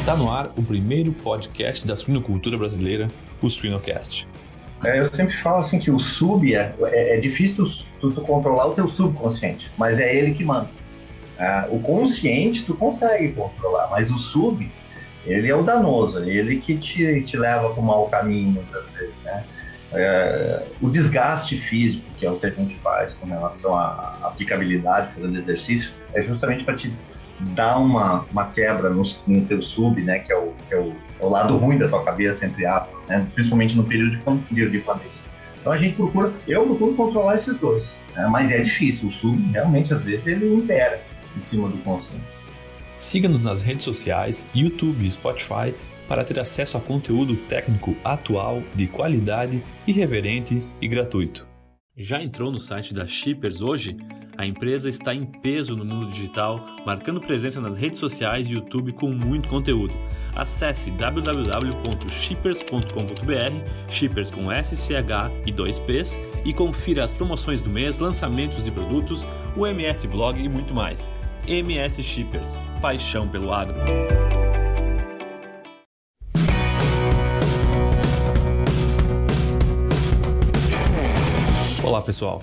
Está no ar o primeiro podcast da suinocultura brasileira, o Suinocast. É, eu sempre falo assim que o sub é, é, é difícil tu, tu, controlar o teu subconsciente, mas é ele que manda. É, o consciente tu consegue controlar, mas o sub ele é o danoso, ele que te, te leva para o mau caminho muitas vezes, né? É, o desgaste físico, que é o que a gente faz com relação à aplicabilidade, fazendo exercício, é justamente para te dar uma, uma quebra no, no teu sub, né, que é, o, que é o, é o lado ruim da tua cabeça, entre aspas, né, principalmente no período de, de pandemia. Então a gente procura, eu procuro controlar esses dois, né, mas é difícil, o sub realmente às vezes ele impera em cima do consciente. Siga-nos nas redes sociais, YouTube e Spotify para ter acesso a conteúdo técnico atual, de qualidade, irreverente e gratuito. Já entrou no site da Shippers hoje? A empresa está em peso no mundo digital, marcando presença nas redes sociais e YouTube com muito conteúdo. Acesse www.shippers.com.br, shippers com SCH e 2Ps, e confira as promoções do mês, lançamentos de produtos, o MS Blog e muito mais. MS Shippers, paixão pelo agro. Olá pessoal,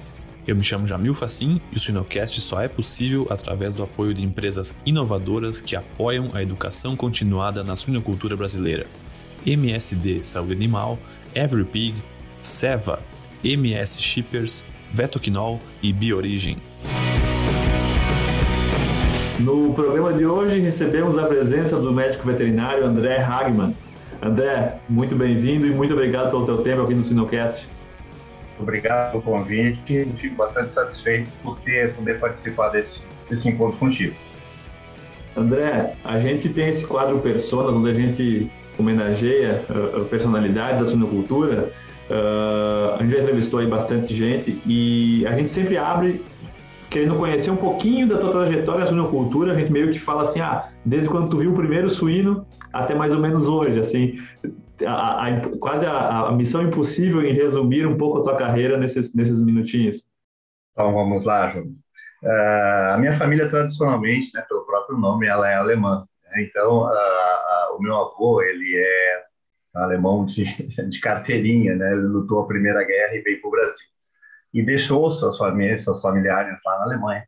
eu me chamo Jamil Facim e o Sinocast só é possível através do apoio de empresas inovadoras que apoiam a educação continuada na suinocultura brasileira. MSD Saúde Animal, EveryPig, Seva, MS Shippers, Vetoquinol e Biorigem. No programa de hoje recebemos a presença do médico veterinário André Hagman. André, muito bem-vindo e muito obrigado pelo teu tempo aqui no Sinocast. Obrigado pelo convite. Fico bastante satisfeito por ter poder participar desse, desse encontro contigo. André, a gente tem esse quadro Persona, onde a gente homenageia uh, personalidades da suinocultura. Uh, a gente já entrevistou aí bastante gente e a gente sempre abre querendo conhecer um pouquinho da tua trajetória na suinocultura. A gente meio que fala assim, ah, desde quando tu viu o primeiro suíno até mais ou menos hoje, assim a, a, quase a, a, missão impossível em resumir um pouco a tua carreira nesses, nesses minutinhos. Então vamos lá, João. Uh, a minha família tradicionalmente, né, pelo próprio nome, ela é alemã. Né? Então uh, uh, o meu avô ele é alemão de, de carteirinha, né? Ele lutou a Primeira Guerra e veio para o Brasil e deixou suas famílias, seus familiares lá na Alemanha.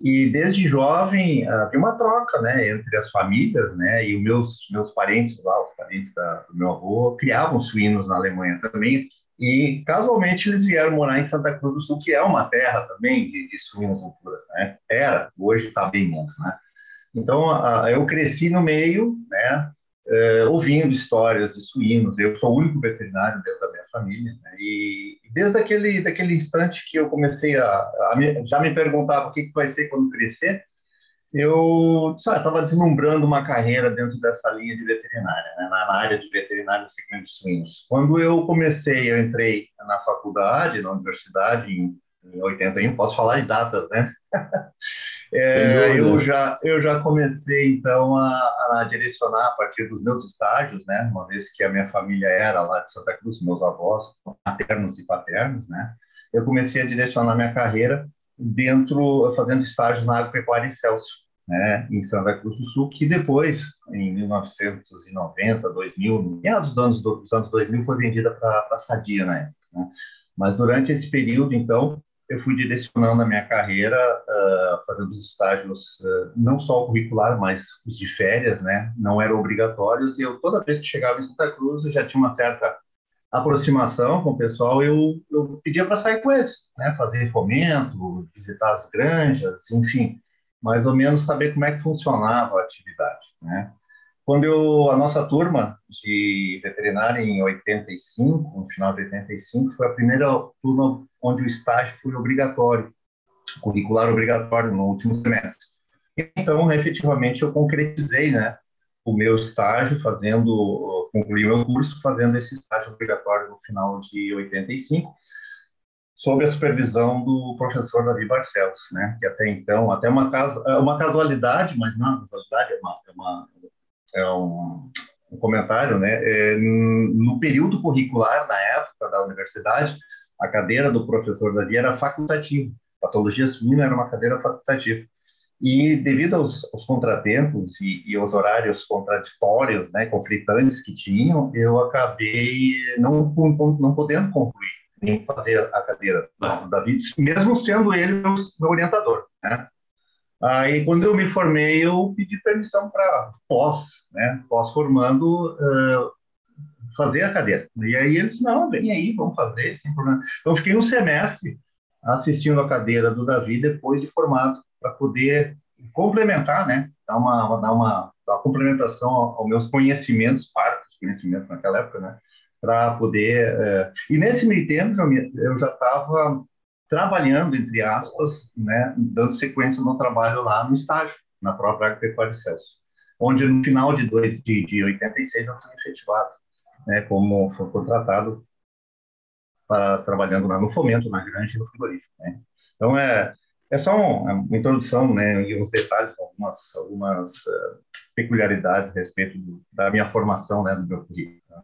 E desde jovem havia uma troca, né, entre as famílias, né, e os meus meus parentes lá, os parentes da, do meu avô, criavam suínos na Alemanha também. E casualmente eles vieram morar em Santa Cruz do Sul, que é uma terra também de, de suinocultura, né? Era, hoje está bem menos, né? Então a, eu cresci no meio, né, uh, ouvindo histórias de suínos. Eu sou o único veterinário dentro da minha família. Né? E desde aquele, daquele instante que eu comecei a, a me, já me perguntava o que, que vai ser quando crescer, eu estava deslumbrando uma carreira dentro dessa linha de veterinária, né? na, área de veterinária segmento de suínos. Quando eu comecei, eu entrei na faculdade, na universidade, em, em 81, posso falar de datas, né? É, eu, já, eu já comecei, então, a, a, direcionar a partir dos meus estágios, né? Uma vez que a minha família era lá de Santa Cruz, meus avós, maternos e paternos, né? Eu comecei a direcionar minha carreira dentro, fazendo estágios na Agropecuária Celso, né? Em Santa Cruz do Sul, que depois, em 1990, 2000, meados dos anos, dos anos 2000, foi vendida para a Sadia na época, né? Mas durante esse período, então, eu fui direcionando a minha carreira, uh, fazendo os estágios, uh, não só o curricular, mas os de férias, né? Não eram obrigatórios, e eu, toda vez que chegava em Santa Cruz, eu já tinha uma certa aproximação com o pessoal, eu, eu pedia para sair com eles, né? Fazer fomento, visitar as granjas, enfim, mais ou menos saber como é que funcionava a atividade, né? Quando eu, a nossa turma de veterinária em 85, no final de 85, foi a primeira turma onde o estágio foi obrigatório, curricular obrigatório no último semestre. Então, efetivamente, eu concretizei, né, o meu estágio fazendo, concluí meu curso fazendo esse estágio obrigatório no final de 85, sob a supervisão do professor Davi Barcelos, né, que até então, até uma, casa, uma casualidade, mas não, casualidade é uma, é uma é um, um comentário, né? É, no período curricular da época da universidade, a cadeira do professor Davi era facultativa. Patologia suína era uma cadeira facultativa. E devido aos, aos contratempos e, e, aos horários contraditórios, né, conflitantes que tinham, eu acabei não, não podendo concluir nem fazer a cadeira do David, mesmo sendo ele meu, meu orientador, né? Aí, quando eu me formei, eu pedi permissão para pós, né, pós-formando, uh, fazer a cadeira. E aí eles, não, vem aí, vamos fazer, sem problema. Então, fiquei um semestre assistindo a cadeira do Davi depois de formado, para poder complementar, né, dar uma, dar uma, dar uma complementação aos meus conhecimentos, parcos conhecimentos naquela época, né, para poder... Uh, e nesse meio tempo, eu já estava trabalhando, entre aspas, né, dando sequência no trabalho lá no estágio, na própria Agropecuária Celso, onde no final de, dois, de, de 86 eu fui efetivado, né, como foi contratado para trabalhando lá no fomento, na grande e no frigorífico. Né. Então, é, é só uma, uma introdução né, e uns detalhes, algumas, algumas uh, peculiaridades a respeito do, da minha formação, né, do meu currículo. Né.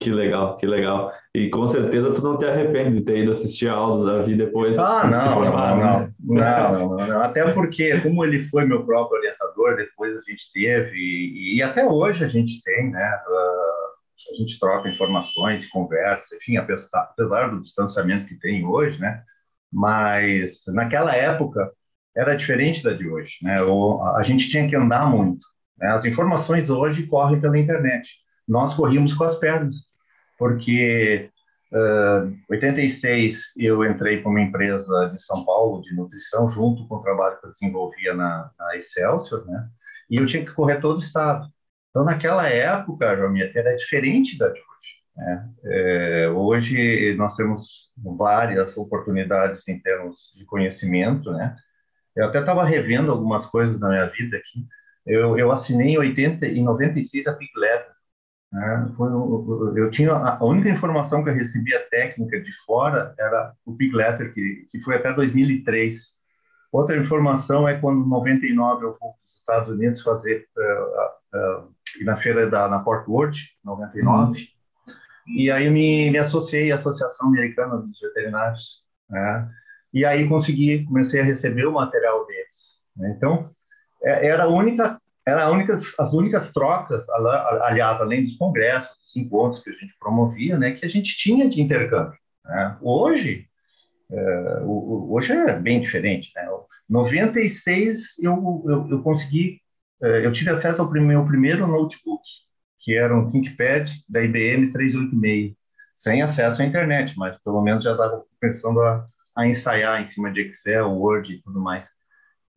Que legal, que legal. E com certeza tu não te arrepende de ter ido assistir a aula da Davi depois. Ah, não, formado, não, né? não, não, não, não, Até porque, como ele foi meu próprio orientador, depois a gente teve, e, e até hoje a gente tem, né? Uh, a gente troca informações, conversa, enfim, apesar, do distanciamento que tem hoje, né? Mas naquela época era diferente da de hoje, né? A gente tinha que andar muito. Né? As informações hoje correm pela internet. Nós corríamos com as pernas porque uh, 86 eu entrei para uma empresa de São Paulo de nutrição junto com o trabalho que eu desenvolvia na, na Excelsior, né? E eu tinha que correr todo o estado. Então naquela época, João, era diferente da de hoje. Né? É, hoje nós temos várias oportunidades em termos de conhecimento, né? Eu até estava revendo algumas coisas na minha vida aqui. Eu, eu assinei em 80 e 96 a Big Letter né? Eu tinha a única informação que eu recebia técnica de fora era o Big Letter, que, que foi até 2003. Outra informação é quando, em 99, eu fui para os Estados Unidos fazer uh, uh, na feira da na Port Worth, 99, uhum. e aí me, me associei à Associação Americana dos Veterinários, né? e aí consegui, comecei a receber o material deles. Né? Então, é, era a única eram únicas, as únicas trocas, aliás, além dos congressos, dos encontros que a gente promovia, né, que a gente tinha de intercâmbio. Né? Hoje, é, hoje é bem diferente. Né? 96 eu, eu, eu consegui, é, eu tive acesso ao meu primeiro notebook, que era um ThinkPad da IBM 386, sem acesso à internet, mas pelo menos já estava pensando a, a ensaiar em cima de Excel, Word e tudo mais.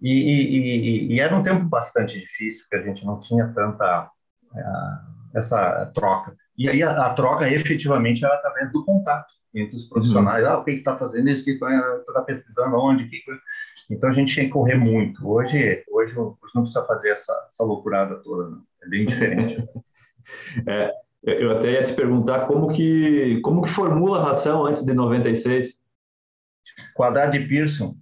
E, e, e, era um tempo bastante difícil, porque a gente não tinha tanta uh, essa troca. E aí a, a, troca efetivamente era através do contato entre os profissionais. Uhum. Ah, o que está fazendo isso? O que está tá pesquisando? Onde? Que... Então a gente tinha que correr muito. Hoje, hoje, hoje não precisa fazer essa, essa loucurada toda. Não. É bem diferente. é, eu até ia te perguntar como que, como que formula a ração antes de 96? Quadrado de Pearson.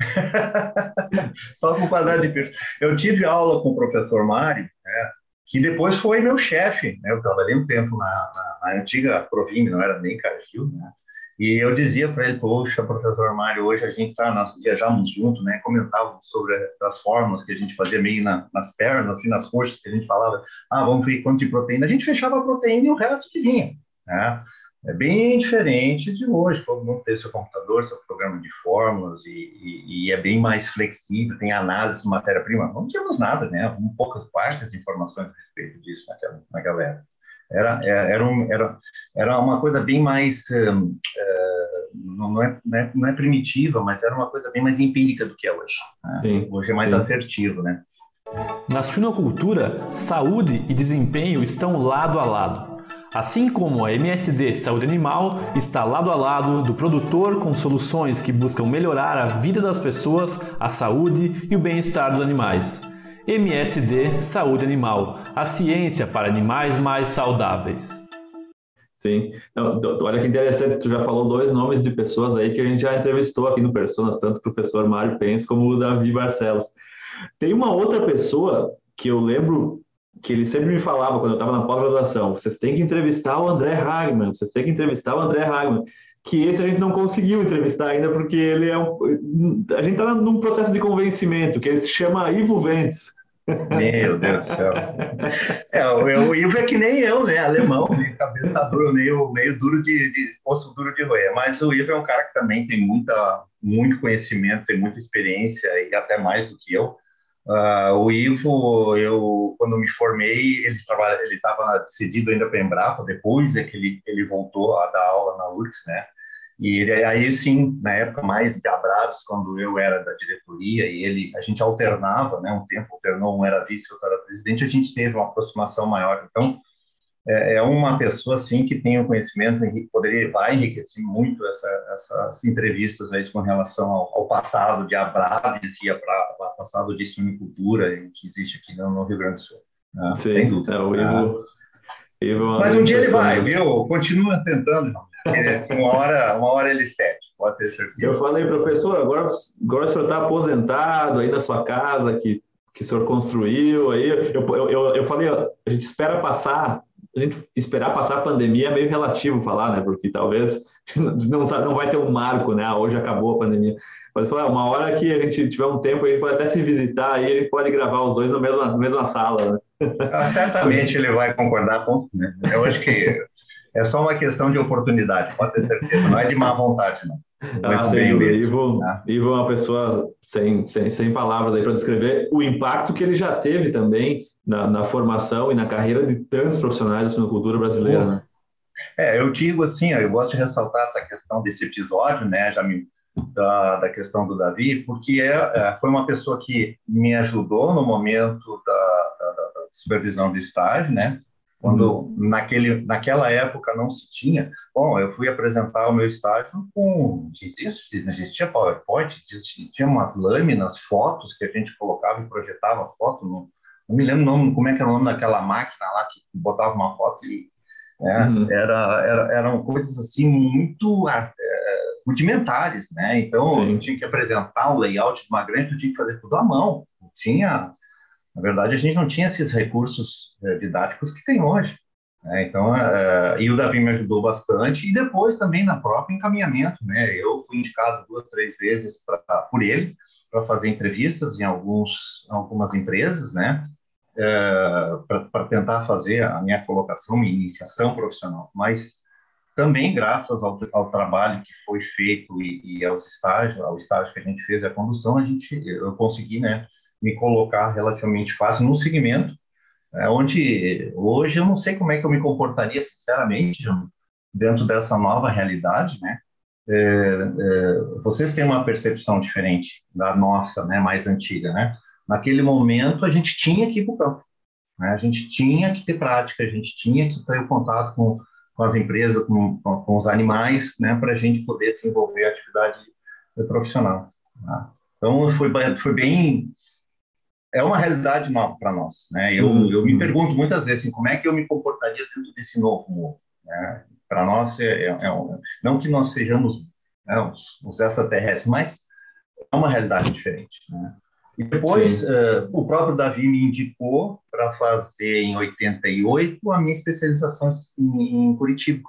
Só com quadrado de Pearson. Eu tive aula com o professor Mário, né, que depois foi meu chefe. Né, eu trabalhei um tempo na, na, na antiga Provime, não era nem Cargill, né? E eu dizia para ele, poxa, professor Mário, hoje a gente tá, nós viajamos junto, né? Comentávamos sobre as fórmulas que a gente fazia meio na, nas pernas, assim, nas coxas, que a gente falava, ah, vamos ver quanto de proteína. A gente fechava a proteína e o resto que vinha, né? É bem diferente de hoje, todo mundo tem seu computador, seu programa de fórmulas e, e, e é bem mais flexível, tem análise de matéria-prima. Não tínhamos nada, né? Um poucas poucas informações a respeito disso naquela, naquela época. Era, é, era, um, era, era uma coisa bem mais, um, uh, não, é, não, é, não é primitiva, mas era uma coisa bem mais empírica do que é hoje. Né? Sim, hoje é mais sim. assertivo, né? Na suinocultura, saúde e desempenho estão lado a lado. Assim como a MSD Saúde Animal está lado a lado do produtor com soluções que buscam melhorar a vida das pessoas, a saúde e o bem-estar dos animais. MSD Saúde Animal, a ciência para animais mais saudáveis. Sim, então, olha que interessante, tu já falou dois nomes de pessoas aí que a gente já entrevistou aqui no Personas, tanto o professor Mário Pence como o Davi Barcelos. Tem uma outra pessoa que eu lembro que ele sempre me falava quando eu estava na pós-graduação, vocês têm que entrevistar o André Hagman, vocês têm que entrevistar o André Hagman. que esse a gente não conseguiu entrevistar ainda, porque ele é um. A gente está num processo de convencimento, que ele se chama Ivo Ventes. Meu Deus do céu. É, o, Ivo é que nem eu, né? Alemão, né? cabeça dura, meio, meio duro de, de osso duro de roer. Mas o Ivo é um cara que também tem muita, muito conhecimento, tem muita experiência e até mais do que eu. Uh, o Ivo, eu quando me formei, ele ele estava decidido ainda para Embrapa. Depois é que ele, ele voltou a dar aula na URGS, né? E ele, aí sim, na época mais de Abraves, quando eu era da diretoria e ele, a gente alternava, né? Um tempo alternou, um era vice, outro era presidente, a gente teve uma aproximação maior. Então, é, é uma pessoa assim que tem um conhecimento, poderia vai enriquecer muito essa, essas entrevistas aí com relação ao, ao passado de Abraves e para o passado de suinicultura que existe aqui no, Rio Grande do Sul. Né? Sim, Sem dúvida. É, o Ivo, é Ivo Mas um dia ele vai, viu? Continua tentando, uma hora, uma hora ele sete, pode ter certeza. Eu falei, professor, agora, agora o senhor está aposentado aí na sua casa que, que o senhor construiu. Aí eu, eu, eu, eu falei, a gente espera passar, a gente esperar passar a pandemia é meio relativo falar, né? Porque talvez não, não vai ter um marco, né? Ah, hoje acabou a pandemia. Mas falar, uma hora que a gente tiver um tempo, gente pode até se visitar aí, ele pode gravar os dois na mesma, na mesma sala, né? Ah, certamente ele vai concordar com né? Eu acho que é só uma questão de oportunidade, pode ter certeza. Não é de má vontade, não. Ah, sem dúvida. Ivo, ah. Ivo é uma pessoa sem, sem, sem palavras aí para descrever o impacto que ele já teve também na, na, formação e na carreira de tantos profissionais da suinocultura brasileira, né? É, eu digo assim, eu gosto de ressaltar essa questão desse episódio, né, já me, da, da questão do Davi, porque é, é, foi uma pessoa que me ajudou no momento da, da, da supervisão do estágio, né, quando uhum. naquele, naquela época não se tinha. Bom, eu fui apresentar o meu estágio com. Existe, não existia PowerPoint, existia umas lâminas, fotos que a gente colocava e projetava foto. No, não me lembro nome, como é que era o nome daquela máquina lá que botava uma foto e. É, uhum. era, era, eram coisas assim muito é, rudimentares, né? Então, Sim. eu tinha que apresentar o layout de uma grande, eu tinha que fazer tudo à mão. Tinha na verdade, a gente não tinha esses recursos é, didáticos que tem hoje. Né? Então, é, e o Davi me ajudou bastante, e depois também na própria encaminhamento. Né? Eu fui indicado duas, três vezes pra, por ele para fazer entrevistas em alguns, algumas empresas, né? É, para tentar fazer a minha colocação, minha iniciação profissional. Mas também graças ao, ao trabalho que foi feito e, e, aos estágios, ao estágio que a gente fez, a condução, a gente, eu consegui, né? Me colocar relativamente fácil no segmento, é, onde hoje eu não sei como é que eu me comportaria, sinceramente, dentro dessa nova realidade, né? É, é, vocês têm uma percepção diferente da nossa, né, mais antiga, né? Naquele momento a gente tinha que ir para o campo, né? a gente tinha que ter prática, a gente tinha que ter contato com, com as empresas, com, com, os animais, né, para a gente poder desenvolver a atividade profissional. Né? Então foi, foi bem é uma realidade nova para nós, né? Eu, uhum. eu me pergunto muitas vezes assim, como é que eu me comportaria dentro desse novo mundo, né? Para nós é, é, é um, não que nós sejamos né, os, os, extraterrestres, mas é uma realidade diferente, né? E depois uh, o próprio Davi me indicou para fazer em 88 a minha especialização em, em Curitiba.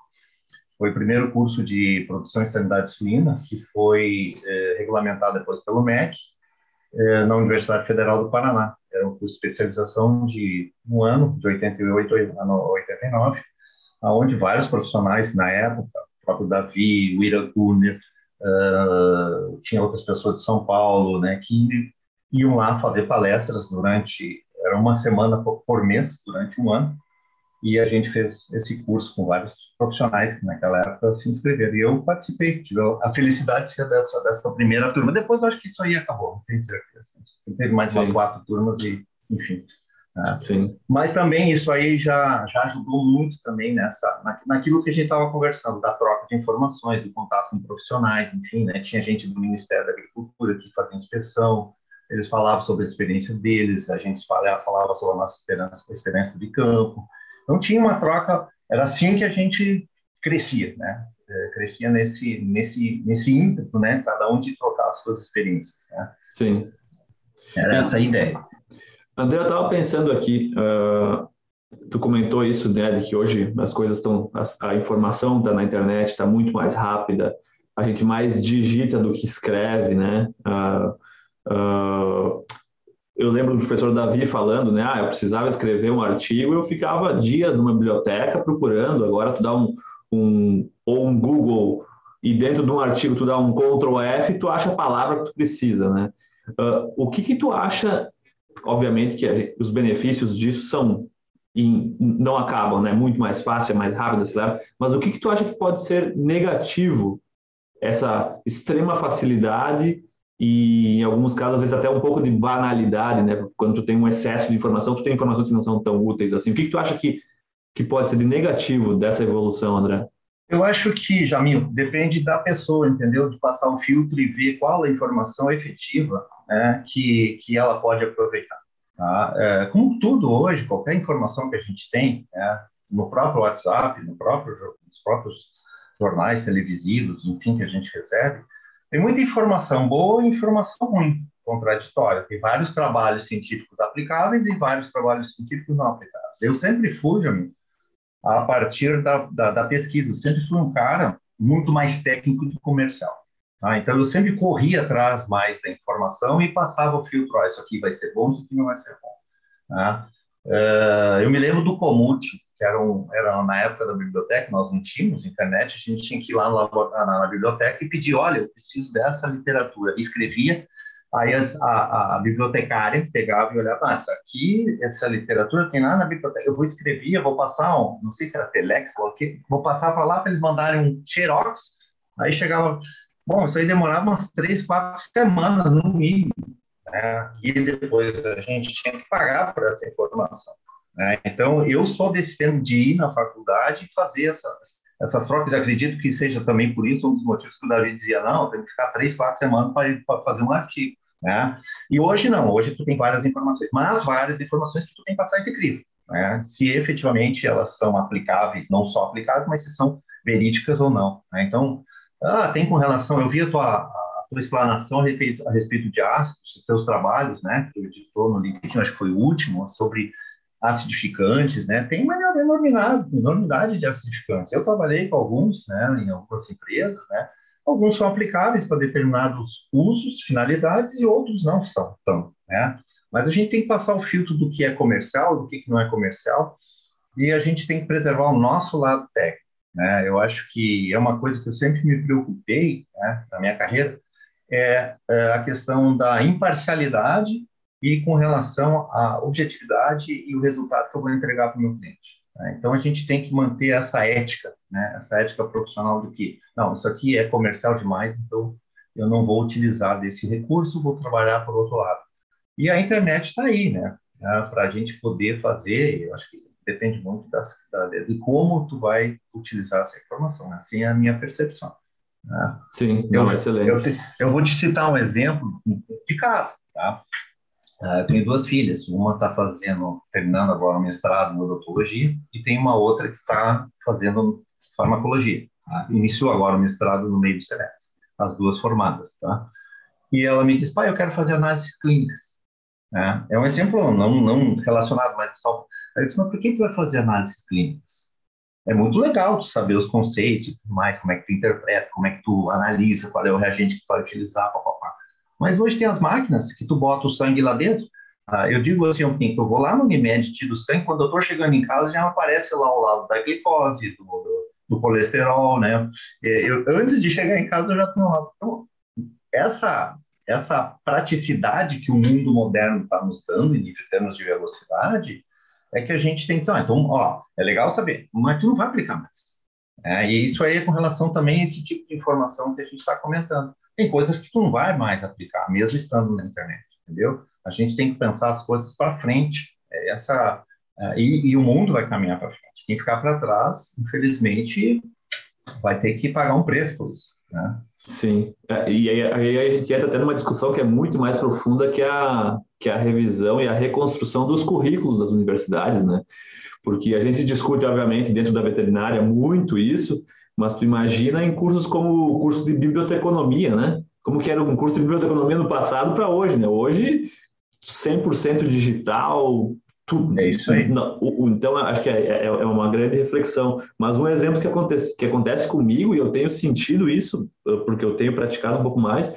Foi o primeiro curso de produção e sanidade suína que foi uh, regulamentado depois pelo MEC é, na Universidade Federal do Paraná. Era um curso de especialização de um ano, de 88 a 89, onde vários profissionais na época, o próprio Davi, o Ira Kuhner, uh, tinha outras pessoas de São Paulo, né, que iam lá fazer palestras durante, era uma semana por mês, durante um ano, e a gente fez esse curso com vários profissionais que naquela época se inscreveram. E eu participei, tive a felicidade de ser dessa, dessa primeira turma. Depois acho que isso aí acabou, não tenho certeza. Teve mais Sim. umas quatro turmas e, enfim. Né? Sim. Mas também isso aí já, já ajudou muito também nessa, na, naquilo que a gente estava conversando, da troca de informações, do contato com profissionais, enfim, né? Tinha gente do Ministério da Agricultura que fazia inspeção, eles falavam sobre a experiência deles, a gente falava, falava sobre a nossa experiência, experiência de campo, então tinha uma troca, era assim que a gente crescia, né? É, crescia nesse nesse nesse ímpeto, né? Cada um de trocar as suas experiências. Né? Sim. Era essa a ideia. André, eu estava pensando aqui, uh, tu comentou isso, né, que hoje as coisas estão, a, a informação está na internet, está muito mais rápida, a gente mais digita do que escreve, né? Uh, uh, eu lembro do professor Davi falando, né? Ah, eu precisava escrever um artigo, eu ficava dias numa biblioteca procurando. Agora tu dá um, um ou um Google e dentro de um artigo tu dá um Ctrl F, tu acha a palavra que tu precisa, né? Uh, o que que tu acha? Obviamente que os benefícios disso são em, não acabam, né? Muito mais fácil, é mais rápido, acelera. Mas o que que tu acha que pode ser negativo essa extrema facilidade e em alguns casos às vezes até um pouco de banalidade, né? Quando tu tem um excesso de informação, tu tem informações que não são tão úteis assim. O que, que tu acha que que pode ser de negativo dessa evolução, André? Eu acho que, Jamil, depende da pessoa, entendeu? De passar o filtro e ver qual a informação efetiva né, que, que ela pode aproveitar. Tá? É, como tudo hoje, qualquer informação que a gente tem, né, no próprio WhatsApp, no próprio, nos próprios jornais televisivos, enfim, que a gente recebe, tem muita informação boa e informação ruim, contraditória. Tem vários trabalhos científicos aplicáveis e vários trabalhos científicos não aplicáveis. Eu sempre fui, Jamil, a partir da, da, da, pesquisa. Eu sempre fui um cara muito mais técnico do comercial. Tá? Então, eu sempre corria atrás mais da informação e passava o filtro, oh, isso aqui vai ser bom, isso aqui não vai ser bom. Tá? Uh, eu me lembro do Comute, que era, um, era na época da biblioteca, nós não tínhamos internet, a gente tinha que ir lá na, na, na biblioteca e pedir, olha, eu preciso dessa literatura. escrevia Aí a, a, a, bibliotecária pegava e olhava, ah, isso aqui, essa literatura tem lá na biblioteca. Eu vou escrever, eu vou passar um, não sei se era Telex ou o quê, vou passar para lá para eles mandarem um xerox. Aí chegava, bom, isso aí demorava umas três, quatro semanas no mínimo. Né? E depois a gente tinha que pagar por essa informação. Né? Então, eu sou desse tempo de ir na faculdade e fazer essas, essas trocas. Acredito que seja também por isso um dos motivos que o Davi dizia: não, tem que ficar três, quatro semanas para fazer um artigo. Né? E hoje não, hoje tu tem várias informações, mas várias informações que tu tem que passar esse crivo, né? Se efetivamente elas são aplicáveis, não só aplicáveis, mas se são verídicas ou não. Né? Então, ah, tem com relação, eu vi a tua, a tua explanação a respeito, a respeito de teus trabalhos, né? Que tu editou no LinkedIn, acho que foi o último, sobre acidificantes, né? Tem uma enormidade, enormidade de acidificantes. Eu trabalhei com alguns, né, em algumas empresas, né? Alguns são aplicáveis para determinados usos, finalidades, e outros não são tão, né? Mas a gente tem que passar o filtro do que é comercial, do que não é comercial, e a gente tem que preservar o nosso lado técnico, né? Eu acho que é uma coisa que eu sempre me preocupei, né, na minha carreira, é, é a questão da imparcialidade e com relação à objetividade e o resultado que eu vou entregar para o meu cliente. Né? Então, a gente tem que manter essa ética, né? essa ética profissional de que, não, isso aqui é comercial demais, então eu não vou utilizar desse recurso, vou trabalhar por outro lado. E a internet está aí, né? Para a gente poder fazer, eu acho que depende muito das, da, de como tu vai utilizar essa informação. Né? Assim é a minha percepção. Né? Sim, eu, excelente. Eu, eu, vou te citar um exemplo de casa, tá? Uh, eu tenho duas filhas, uma está fazendo, terminando agora o mestrado em odontologia e tem uma outra que está fazendo farmacologia. Tá? Iniciou agora o mestrado no meio do semestre, as duas formadas, tá? E ela me diz, pai, eu quero fazer análises clínicas. É, é um exemplo não, não relacionado, mas só... Eu disse, mas por que tu vai fazer análises clínicas? É muito legal tu saber os conceitos e tudo mais, como é que tu interpreta, como é que tu analisa, qual é o reagente que tu vai utilizar, papapá. Mas hoje tem as máquinas que tu bota o sangue lá dentro. Ah, eu digo assim, eu vou lá no Unimed, tiro sangue, quando eu estou chegando em casa já aparece lá o lado da glicose, do, do, do colesterol, né? Eu, antes de chegar em casa eu já tenho lá. Então, essa, essa praticidade que o mundo moderno está nos dando em termos de velocidade, é que a gente tem que ah, então, ó, é legal saber, mas tu não vai aplicar mais. É, e isso aí é com relação também a esse tipo de informação que a gente está comentando tem coisas que tu não vai mais aplicar, mesmo estando na internet, entendeu? A gente tem que pensar as coisas para frente. É essa é, e, e, o mundo vai caminhar para frente. Quem ficar para trás, infelizmente, vai ter que pagar um preço por isso. Né? Sim, é, e aí, aí, a gente entra até numa discussão que é muito mais profunda que a, que a revisão e a reconstrução dos currículos das universidades, né? Porque a gente discute, obviamente, dentro da veterinária muito isso, mas tu imagina em cursos como o curso de biblioteconomia, né? Como que era um curso de biblioteconomia no passado para hoje, né? Hoje, 100% digital, Tu, é isso aí. Não, então, acho que é, é, é, uma grande reflexão. Mas um exemplo que acontece, que acontece comigo, e eu tenho sentido isso, porque eu tenho praticado um pouco mais,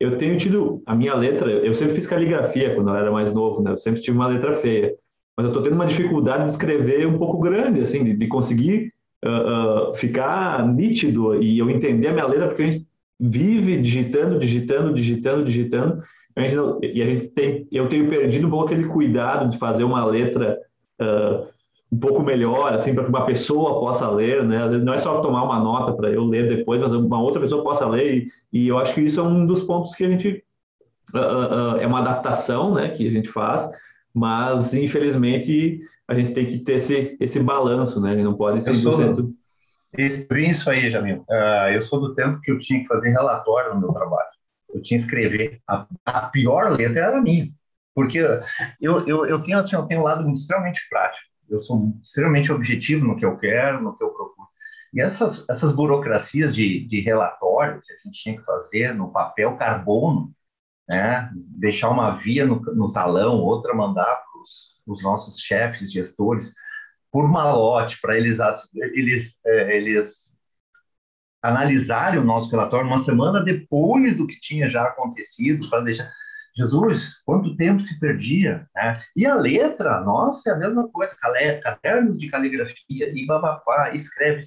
eu tenho tido a minha letra, eu sempre fiz caligrafia quando eu era mais novo, né? Eu sempre tive uma letra feia. Mas eu estou tendo uma dificuldade de escrever um pouco grande, assim, de, de conseguir uh, ficar nítido e eu entender a minha letra, porque a gente vive digitando, digitando, digitando, digitando, a gente não, e a gente tem, eu tenho perdido um pouco aquele cuidado de fazer uma letra uh, um pouco melhor, assim, para que uma pessoa possa ler, né? Às vezes não é só tomar uma nota para eu ler depois, mas uma outra pessoa possa ler. E, e, eu acho que isso é um dos pontos que a gente uh, uh, é uma adaptação, né, que a gente faz, mas infelizmente a gente tem que ter esse esse balanço, né? Ele não pode ser 100%. Isso aí, Jamil. Uh, eu sou do tempo que eu tinha que fazer relatório no meu trabalho eu tinha que escrever. A, a pior letra era a minha. Porque eu, eu, eu, tenho, assim, eu tenho um lado extremamente prático. Eu sou extremamente objetivo no que eu quero, no que eu procuro. E essas, essas burocracias de, de relatório que a gente tinha que fazer no papel carbono, né? deixar uma via no, no talão, outra mandar os nossos chefes, gestores, por malote, para eles, eles, é, eles analisarem o nosso relatório uma semana depois do que tinha já acontecido, para deixar. Jesus, quanto tempo se perdia, né? E a letra, nossa, é a mesma coisa, cadernos de caligrafia e babapá, escreve.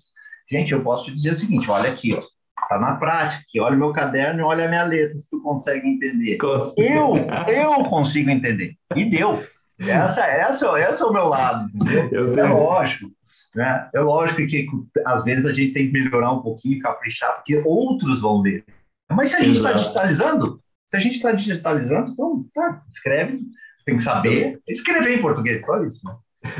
Gente, eu posso te dizer o seguinte, olha aqui, ó, tá na prática, aqui, olha o meu caderno e olha a minha letra, se tu consegue entender. Eu, eu consigo entender. E deu. Essa, essa, esse é o meu lado, entendeu? É lógico. Né? É lógico que às vezes a gente tem que melhorar um pouquinho, caprichar, porque outros vão ler. Mas se a gente está digitalizando, se a gente está digitalizando, então tá, escreve, tem que saber escrever em português, só isso. Né?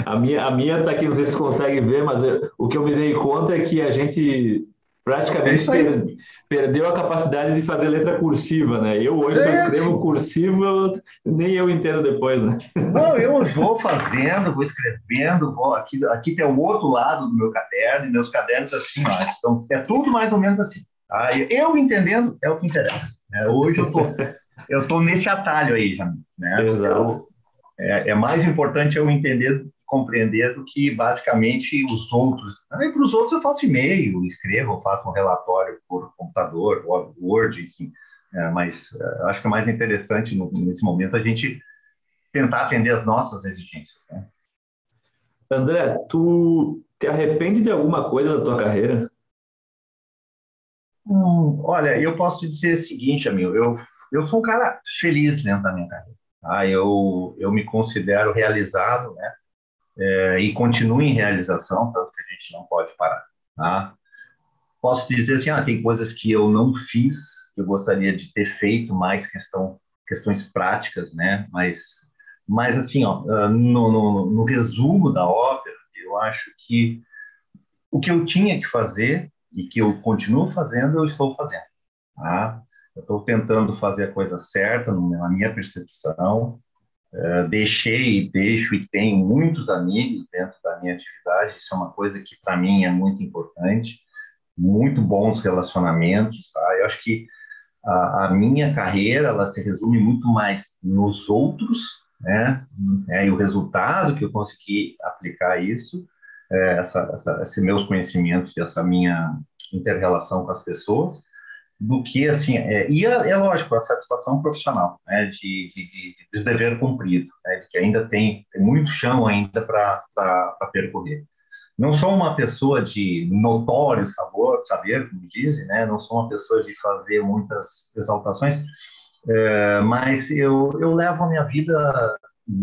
A minha, a minha tá aqui, não sei se consegue ver, mas eu, o que eu me dei conta é que a gente praticamente per, perdeu a capacidade de fazer letra cursiva, né? Eu hoje é só escrevo cursivo, nem eu entendo depois, né? Não, eu vou fazendo, vou escrevendo, vou aqui, aqui tem o outro lado do meu caderno, e meus cadernos assim, ó, estão, é tudo mais ou menos assim. Tá? Eu entendendo é o que interessa. Né? Hoje eu tô, eu tô nesse atalho aí já, né? Exato. Eu, é, é mais importante eu entender compreender do que basicamente os outros. Para os outros eu faço e-mail, escrevo, faço um relatório por computador, Word, assim. É, mas é, acho que é mais interessante no, nesse momento a gente tentar atender as nossas exigências. Né? André, tu te arrepende de alguma coisa da tua carreira? Hum, olha, eu posso te dizer o seguinte, amigo, eu, eu sou um cara feliz dentro da minha carreira. Tá? Eu, eu me considero realizado, né? É, e continue em realização, tanto que a gente não pode parar. Tá? Posso dizer assim, ah, tem coisas que eu não fiz, que eu gostaria de ter feito, mais questão, questões práticas, né? Mas, mas assim, ó, ah, no, no, no resumo da ópera, eu acho que o que eu tinha que fazer e que eu continuo fazendo, eu estou fazendo. Tá? Eu estou tentando fazer a coisa certa, na minha percepção, Uh, deixei e deixo e tenho muitos amigos dentro da minha atividade, isso é uma coisa que para mim é muito importante, muito bons relacionamentos, tá? Eu acho que a, a, minha carreira, ela se resume muito mais nos outros, né? É, e o resultado que eu consegui aplicar isso, é, essa, essa, esses meus conhecimentos e essa minha interrelação com as pessoas, do que assim é, e é, é, lógico a satisfação profissional né, de, de, de, de dever cumprido né, de que ainda tem, tem muito chão ainda para percorrer. Não sou uma pessoa de notório sabor saber como dizem né não sou uma pessoa de fazer muitas exaltações é, mas eu eu levo a minha vida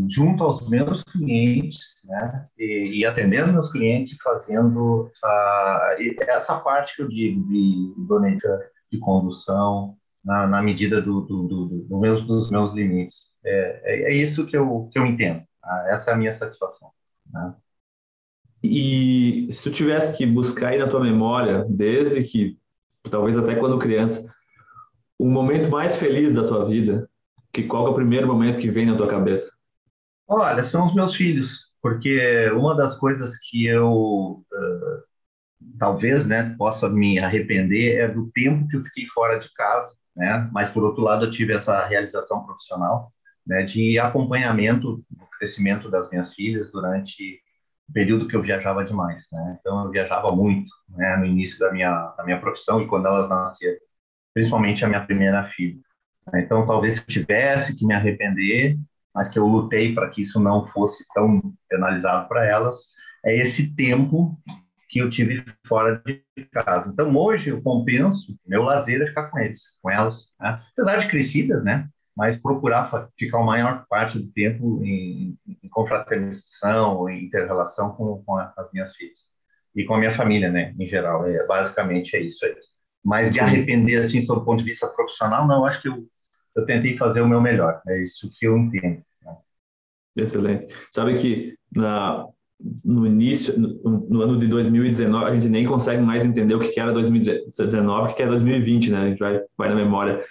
junto aos meus clientes, né, e, e atendendo meus clientes, fazendo uh, essa parte que eu digo de, de de condução na, na medida do, do, do, do, meus, dos meus limites. É, é, é, isso que eu, que eu entendo. Tá? Essa é a minha satisfação. Né? E se tu tivesse que buscar aí na tua memória, desde que, talvez até quando criança, o momento mais feliz da tua vida, que qual é o primeiro momento que vem na tua cabeça? Olha, são os meus filhos, porque uma das coisas que eu uh, talvez, né, possa me arrepender é do tempo que eu fiquei fora de casa, né? Mas por outro lado eu tive essa realização profissional, né, de acompanhamento do crescimento das minhas filhas durante o período que eu viajava demais, né? Então eu viajava muito, né, no início da minha da minha profissão e quando elas nasceram, principalmente a minha primeira filha. Então talvez eu tivesse que me arrepender, mas que eu lutei para que isso não fosse tão penalizado para elas. É esse tempo que eu tive fora de casa. Então hoje eu compenso meu lazer é ficar com eles, com elas, né? apesar de crescidas, né? mas procurar ficar a maior parte do tempo em, em confraternização, em inter-relação com, com, as minhas filhas e com a minha família, né, em geral. É, basicamente é isso aí. Mas de Sim. arrepender, assim, do ponto de vista profissional, não, acho que eu, eu tentei fazer o meu melhor. É isso que eu entendo. Né? Excelente. Sabe que na, no início, no, no, ano de 2019, a gente nem consegue mais entender o que era 2019, o que era 2020, né? A gente vai, vai na memória.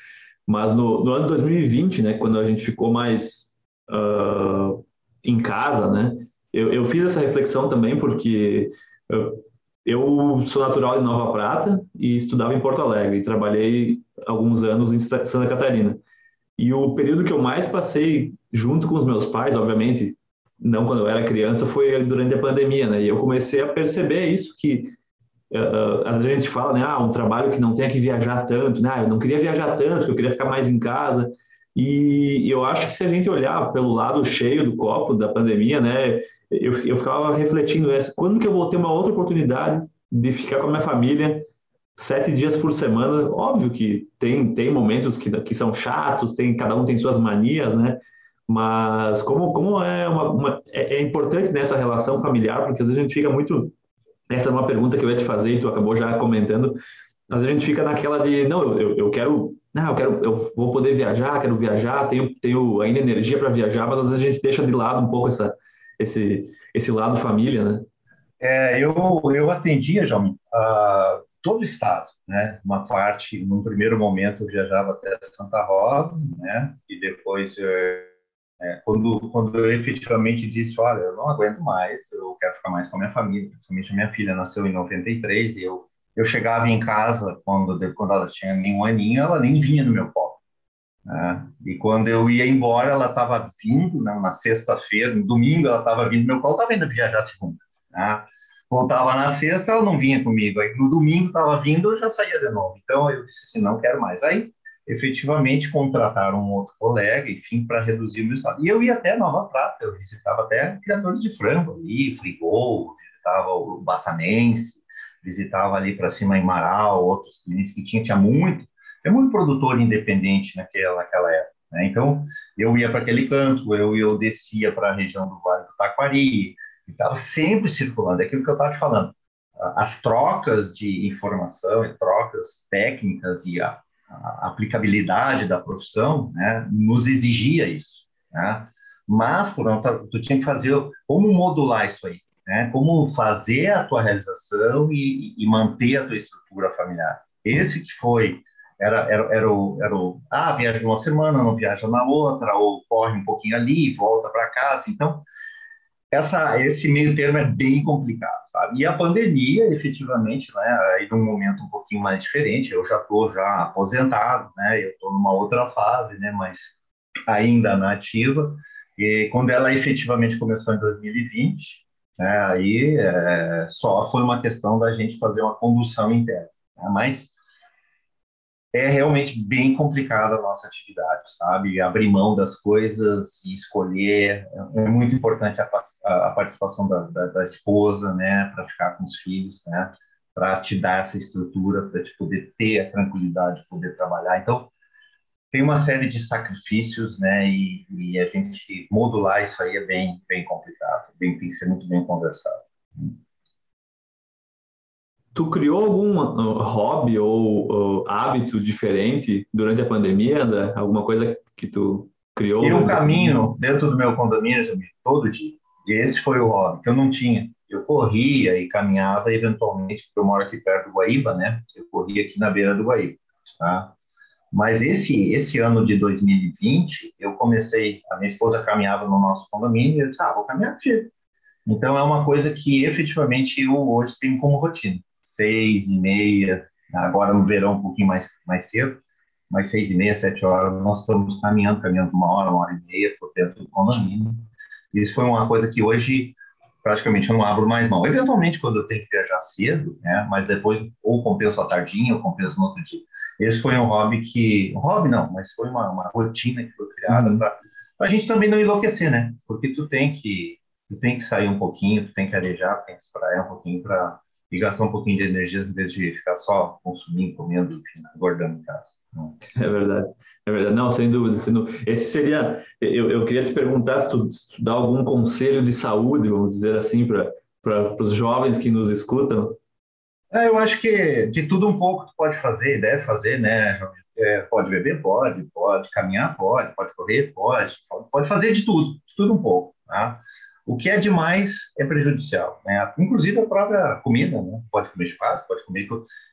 Mas no, no ano 2020, né, quando a gente ficou mais uh, em casa, né, eu, eu, fiz essa reflexão também porque eu, eu, sou natural de Nova Prata e estudava em Porto Alegre e trabalhei alguns anos em Santa Catarina. E o período que eu mais passei junto com os meus pais, obviamente, não quando eu era criança, foi durante a pandemia, né? E eu comecei a perceber isso que uh, a gente fala, né, ah, um trabalho que não tenha que viajar tanto, né, ah, eu não queria viajar tanto, eu queria ficar mais em casa, e eu acho que se a gente olhar pelo lado cheio do copo da pandemia, né, eu, eu ficava refletindo essa, quando que eu vou ter uma outra oportunidade de ficar com a minha família sete dias por semana? Óbvio que tem, tem momentos que, que são chatos, tem, cada um tem suas manias, né, mas como, como é, uma, uma é, é importante nessa relação familiar, porque às vezes a gente fica muito essa é uma pergunta que eu ia te fazer e tu acabou já comentando. Às vezes a gente fica naquela de, não, eu, eu quero, não, eu quero, eu vou poder viajar, quero viajar, tenho, tenho ainda energia para viajar, mas às vezes a gente deixa de lado um pouco essa, esse, esse lado família, né? É, eu, eu atendia, João, uh, todo o estado, né? Uma parte, num primeiro momento, eu viajava até Santa Rosa, né? E depois eu é, quando, quando eu efetivamente disse, olha, eu não aguento mais, eu quero ficar mais com a minha família, principalmente a minha filha nasceu em 93 e eu, eu chegava em casa, quando, quando ela tinha nem um aninho, ela nem vinha no meu colo. Né? E quando eu ia embora, ela estava vindo, né, na sexta-feira, no domingo ela estava vindo no meu colo, estava indo viajar segunda. Né? Voltava na sexta, ela não vinha comigo. Aí no domingo estava vindo, eu já saía de novo. Então eu disse assim, não quero mais. Aí efetivamente contrataram um outro colega, enfim, para reduzir o meu estado. E eu ia até Nova Prata, eu visitava até criadores de frango ali, Frigol, visitava o Bassanense, visitava ali para cima em Marau, outros clientes que tinha, tinha muito, é muito produtor independente naquela, naquela época. Né? Então, eu ia para aquele canto, eu, eu descia para a região do Vale do Taquari, estava sempre circulando, é aquilo que eu estava te falando. As trocas de informação e trocas técnicas e a a aplicabilidade da profissão né, nos exigia isso. Né? Mas, por outro tu tinha que fazer como modular isso aí, né? como fazer a tua realização e, e manter a tua estrutura familiar. Esse que foi, era, era, era, o, era o, ah, viaja uma semana, não viaja na outra, ou corre um pouquinho ali, volta para casa. Então, essa, esse meio termo é bem complicado, sabe? E a pandemia, efetivamente, né, aí num momento um pouquinho mais diferente, eu já estou já aposentado, né, eu estou numa outra fase, né, mas ainda na ativa, e quando ela efetivamente começou em 2020, né, aí é, só foi uma questão da gente fazer uma condução interna, né, mas é realmente bem complicada a nossa atividade, sabe? Abrir mão das coisas e escolher. É muito importante a, a participação da, da, da, esposa, né? Para ficar com os filhos, né? Para te dar essa estrutura, para te poder ter a tranquilidade de poder trabalhar. Então, tem uma série de sacrifícios, né? E, e a gente modular isso aí é bem, bem complicado. Bem, tem que ser muito bem conversado. Tu criou algum uh, hobby ou uh, hábito diferente durante a pandemia, André? Alguma coisa que tu criou? E um caminho dentro do meu condomínio, todo dia. E esse foi o hobby que eu não tinha. Eu corria e caminhava eventualmente, porque eu moro aqui perto do Guaíba, né? Eu corria aqui na beira do Guaíba, tá? Mas esse esse ano de 2020, eu comecei, a minha esposa caminhava no nosso condomínio, e eu disse, ah, vou caminhar aqui. Então é uma coisa que efetivamente eu hoje tenho como rotina seis e meia, agora no verão um pouquinho mais, mais cedo, mais seis e meia, sete horas, nós estamos caminhando, caminhando uma hora, uma hora e meia por dentro do condomínio. Isso foi uma coisa que hoje praticamente eu não abro mais mão. Eventualmente, quando eu tenho que viajar cedo, né, mas depois ou compenso a tardinha ou compenso no outro dia. Esse foi um hobby que... Um hobby não, mas foi uma, uma rotina que foi criada uhum. para a gente também não enlouquecer, né? Porque tu tem que tu tem que sair um pouquinho, tu tem que arejar, tem que espraiar um pouquinho para e gastar um pouquinho de energia em vez de ficar só consumindo, comendo, engordando em casa. É verdade, é verdade. Não, sem dúvida. Sem dúvida. Esse seria. Eu, eu queria te perguntar se tu, se tu dá algum conselho de saúde, vamos dizer assim, para os jovens que nos escutam. É, eu acho que de tudo um pouco tu pode fazer, deve fazer, né? É, pode beber, pode, pode caminhar, pode, pode correr, pode, pode fazer de tudo, de tudo um pouco. Tá? O que é demais é prejudicial, né? Inclusive a própria comida, né? Pode comer espaço, pode comer.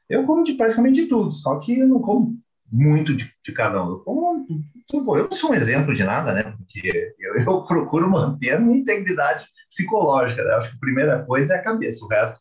Eu como de praticamente de tudo, só que eu não como muito de, de cada um. Eu, como, eu não sou um exemplo de nada, né? Porque eu, eu procuro manter a minha integridade psicológica. Né? Acho que a primeira coisa é a cabeça, o resto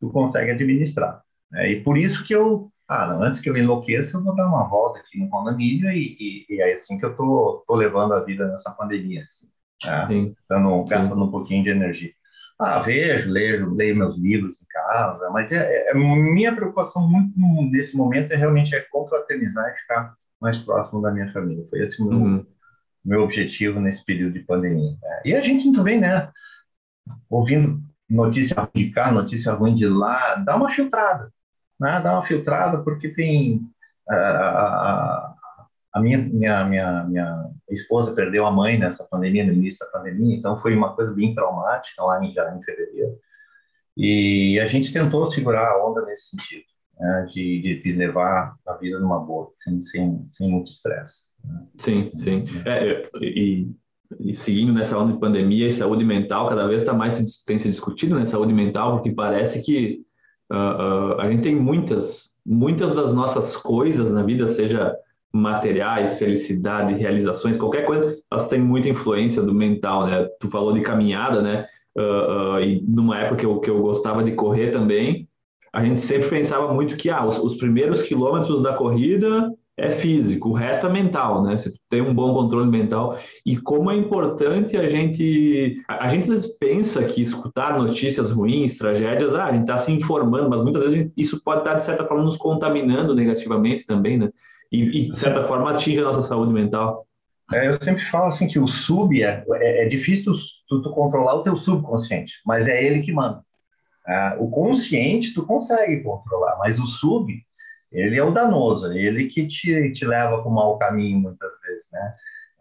tu consegue administrar. Né? E por isso que eu, ah, não, antes que eu enlouqueça, eu vou dar uma volta aqui no condomínio e, e, e é assim que eu tô, tô levando a vida nessa pandemia. Assim né? Dando, gastando um pouquinho de energia. Ah, vejo, leio, leio meus livros em casa, mas é, é, é, minha preocupação muito nesse momento é realmente é confraternizar e ficar mais próximo da minha família. Foi esse o meu, uhum. meu objetivo nesse período de pandemia. Né? E a gente também, né, ouvindo notícia ruim de cá, notícia ruim de lá, dá uma filtrada, né? Dá uma filtrada porque tem a, a, a minha, minha, minha, minha esposa perdeu a mãe nessa pandemia, no início da pandemia, então foi uma coisa bem traumática lá em, já em fevereiro. E a gente tentou segurar a onda nesse sentido, né, de, de, levar a vida numa boa, sem, sem, sem muito estresse. Né. Sim, sim. É, e, e, seguindo nessa onda de pandemia e saúde mental, cada vez está mais tem se discutido, né, saúde mental, porque parece que uh, uh, a gente tem muitas, muitas das nossas coisas na vida, seja materiais, felicidade, realizações, qualquer coisa, elas têm muita influência do mental, né? Tu falou de caminhada, né? Uh, uh, e numa época que eu, que eu gostava de correr também, a gente sempre pensava muito que ah, os, os, primeiros quilômetros da corrida é físico, o resto é mental, né? Você tem um bom controle mental e como é importante a gente, a, a gente às vezes pensa que escutar notícias ruins, tragédias, ah, a gente está se informando, mas muitas vezes isso pode estar de certa forma nos contaminando negativamente também, né? E, de certa forma, atinge a nossa saúde mental. É, eu sempre falo assim que o sub é, é, é difícil tu, tu, controlar o teu subconsciente, mas é ele que manda. É, o consciente tu consegue controlar, mas o sub ele é o danoso, é ele que te, te leva para o mau caminho muitas vezes, né?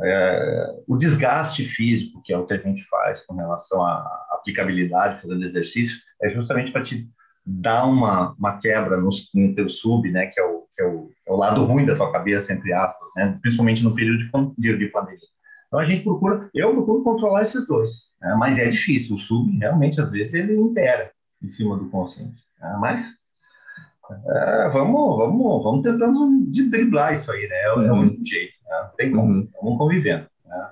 É, o desgaste físico, que é o que a gente faz com relação à aplicabilidade, fazendo exercício, é justamente para te dar uma, uma quebra no, no teu sub, né, que é o, que é o, é o lado ruim da tua cabeça, entre aspas, né, principalmente no período de, de pandemia. Então a gente procura, eu procuro controlar esses dois, né, mas é difícil. O sub realmente às vezes ele impera em cima do consciente. Né, mas é, vamos, vamos, vamos tentando de driblar isso aí, né? É, uhum. é o uhum. único jeito. Né? Tem como. Uhum. Vamos convivendo. Né?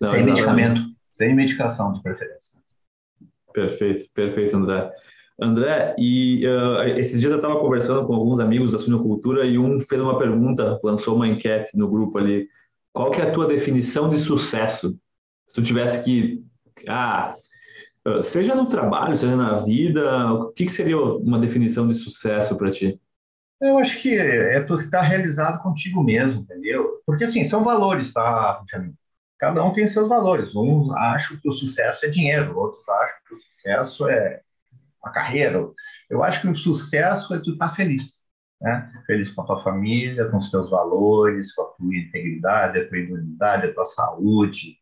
Não, sem exatamente. medicamento, sem medicação de preferência. Perfeito, perfeito, André. André, e uh, esses dias eu estava conversando com alguns amigos da suinocultura e um fez uma pergunta, lançou uma enquete no grupo ali. Qual que é a tua definição de sucesso? Se tu tivesse que, ah, seja no trabalho, seja na vida, o que, que seria uma definição de sucesso para ti? Eu acho que é tu estar tá realizado contigo mesmo, entendeu? Porque assim, são valores, tá, Cada um tem seus valores. Uns acham que o sucesso é dinheiro, outros acham que o sucesso é uma carreira. Eu acho que o sucesso é tu estar tá feliz, né? Feliz com a tua família, com os teus valores, com a tua integridade, a tua idoneidade, a tua saúde,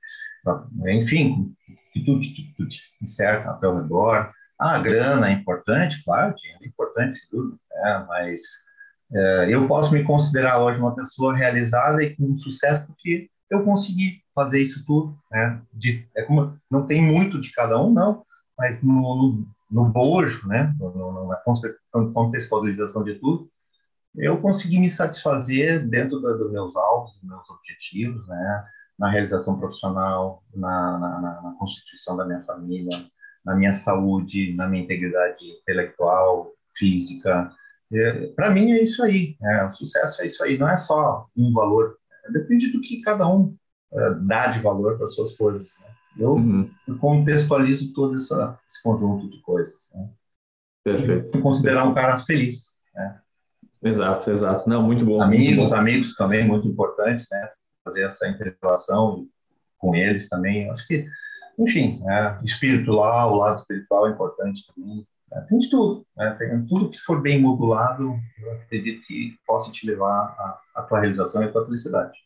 enfim, que tudo que tu te cerca ao teu redor. A grana é importante, claro, dinheiro é importante, sem dúvida, né? mas é, eu posso me considerar hoje uma pessoa realizada e com sucesso porque eu consegui fazer isso tudo, né? De, é como não tem muito de cada um, não, mas no, no, bojo, né, na contextualização de tudo, eu consegui me satisfazer dentro dos do meus alvos, dos meus objetivos, né, na realização profissional, na, na, na, constituição da minha família, na minha saúde, na minha integridade intelectual, física, É, Para mim é isso aí. É, o sucesso é isso aí. Não é só um valor. Depende do que cada um é, dá de valor para as suas coisas. Né? Eu uhum. contextualizo todo essa, esse conjunto de coisas. Né? Perfeito. E considerar um cara feliz. Né? Exato, exato. Não, muito bom. Amigos, muito bom. amigos também muito importantes, né? Fazer essa interrelação com eles também. Acho que, enfim, né? espiritual, o lado espiritual é importante também. Né? Tem de tudo, né? Tem tudo que for bem modulado, eu acredito que possa te levar à, à tua realização e à tua felicidade.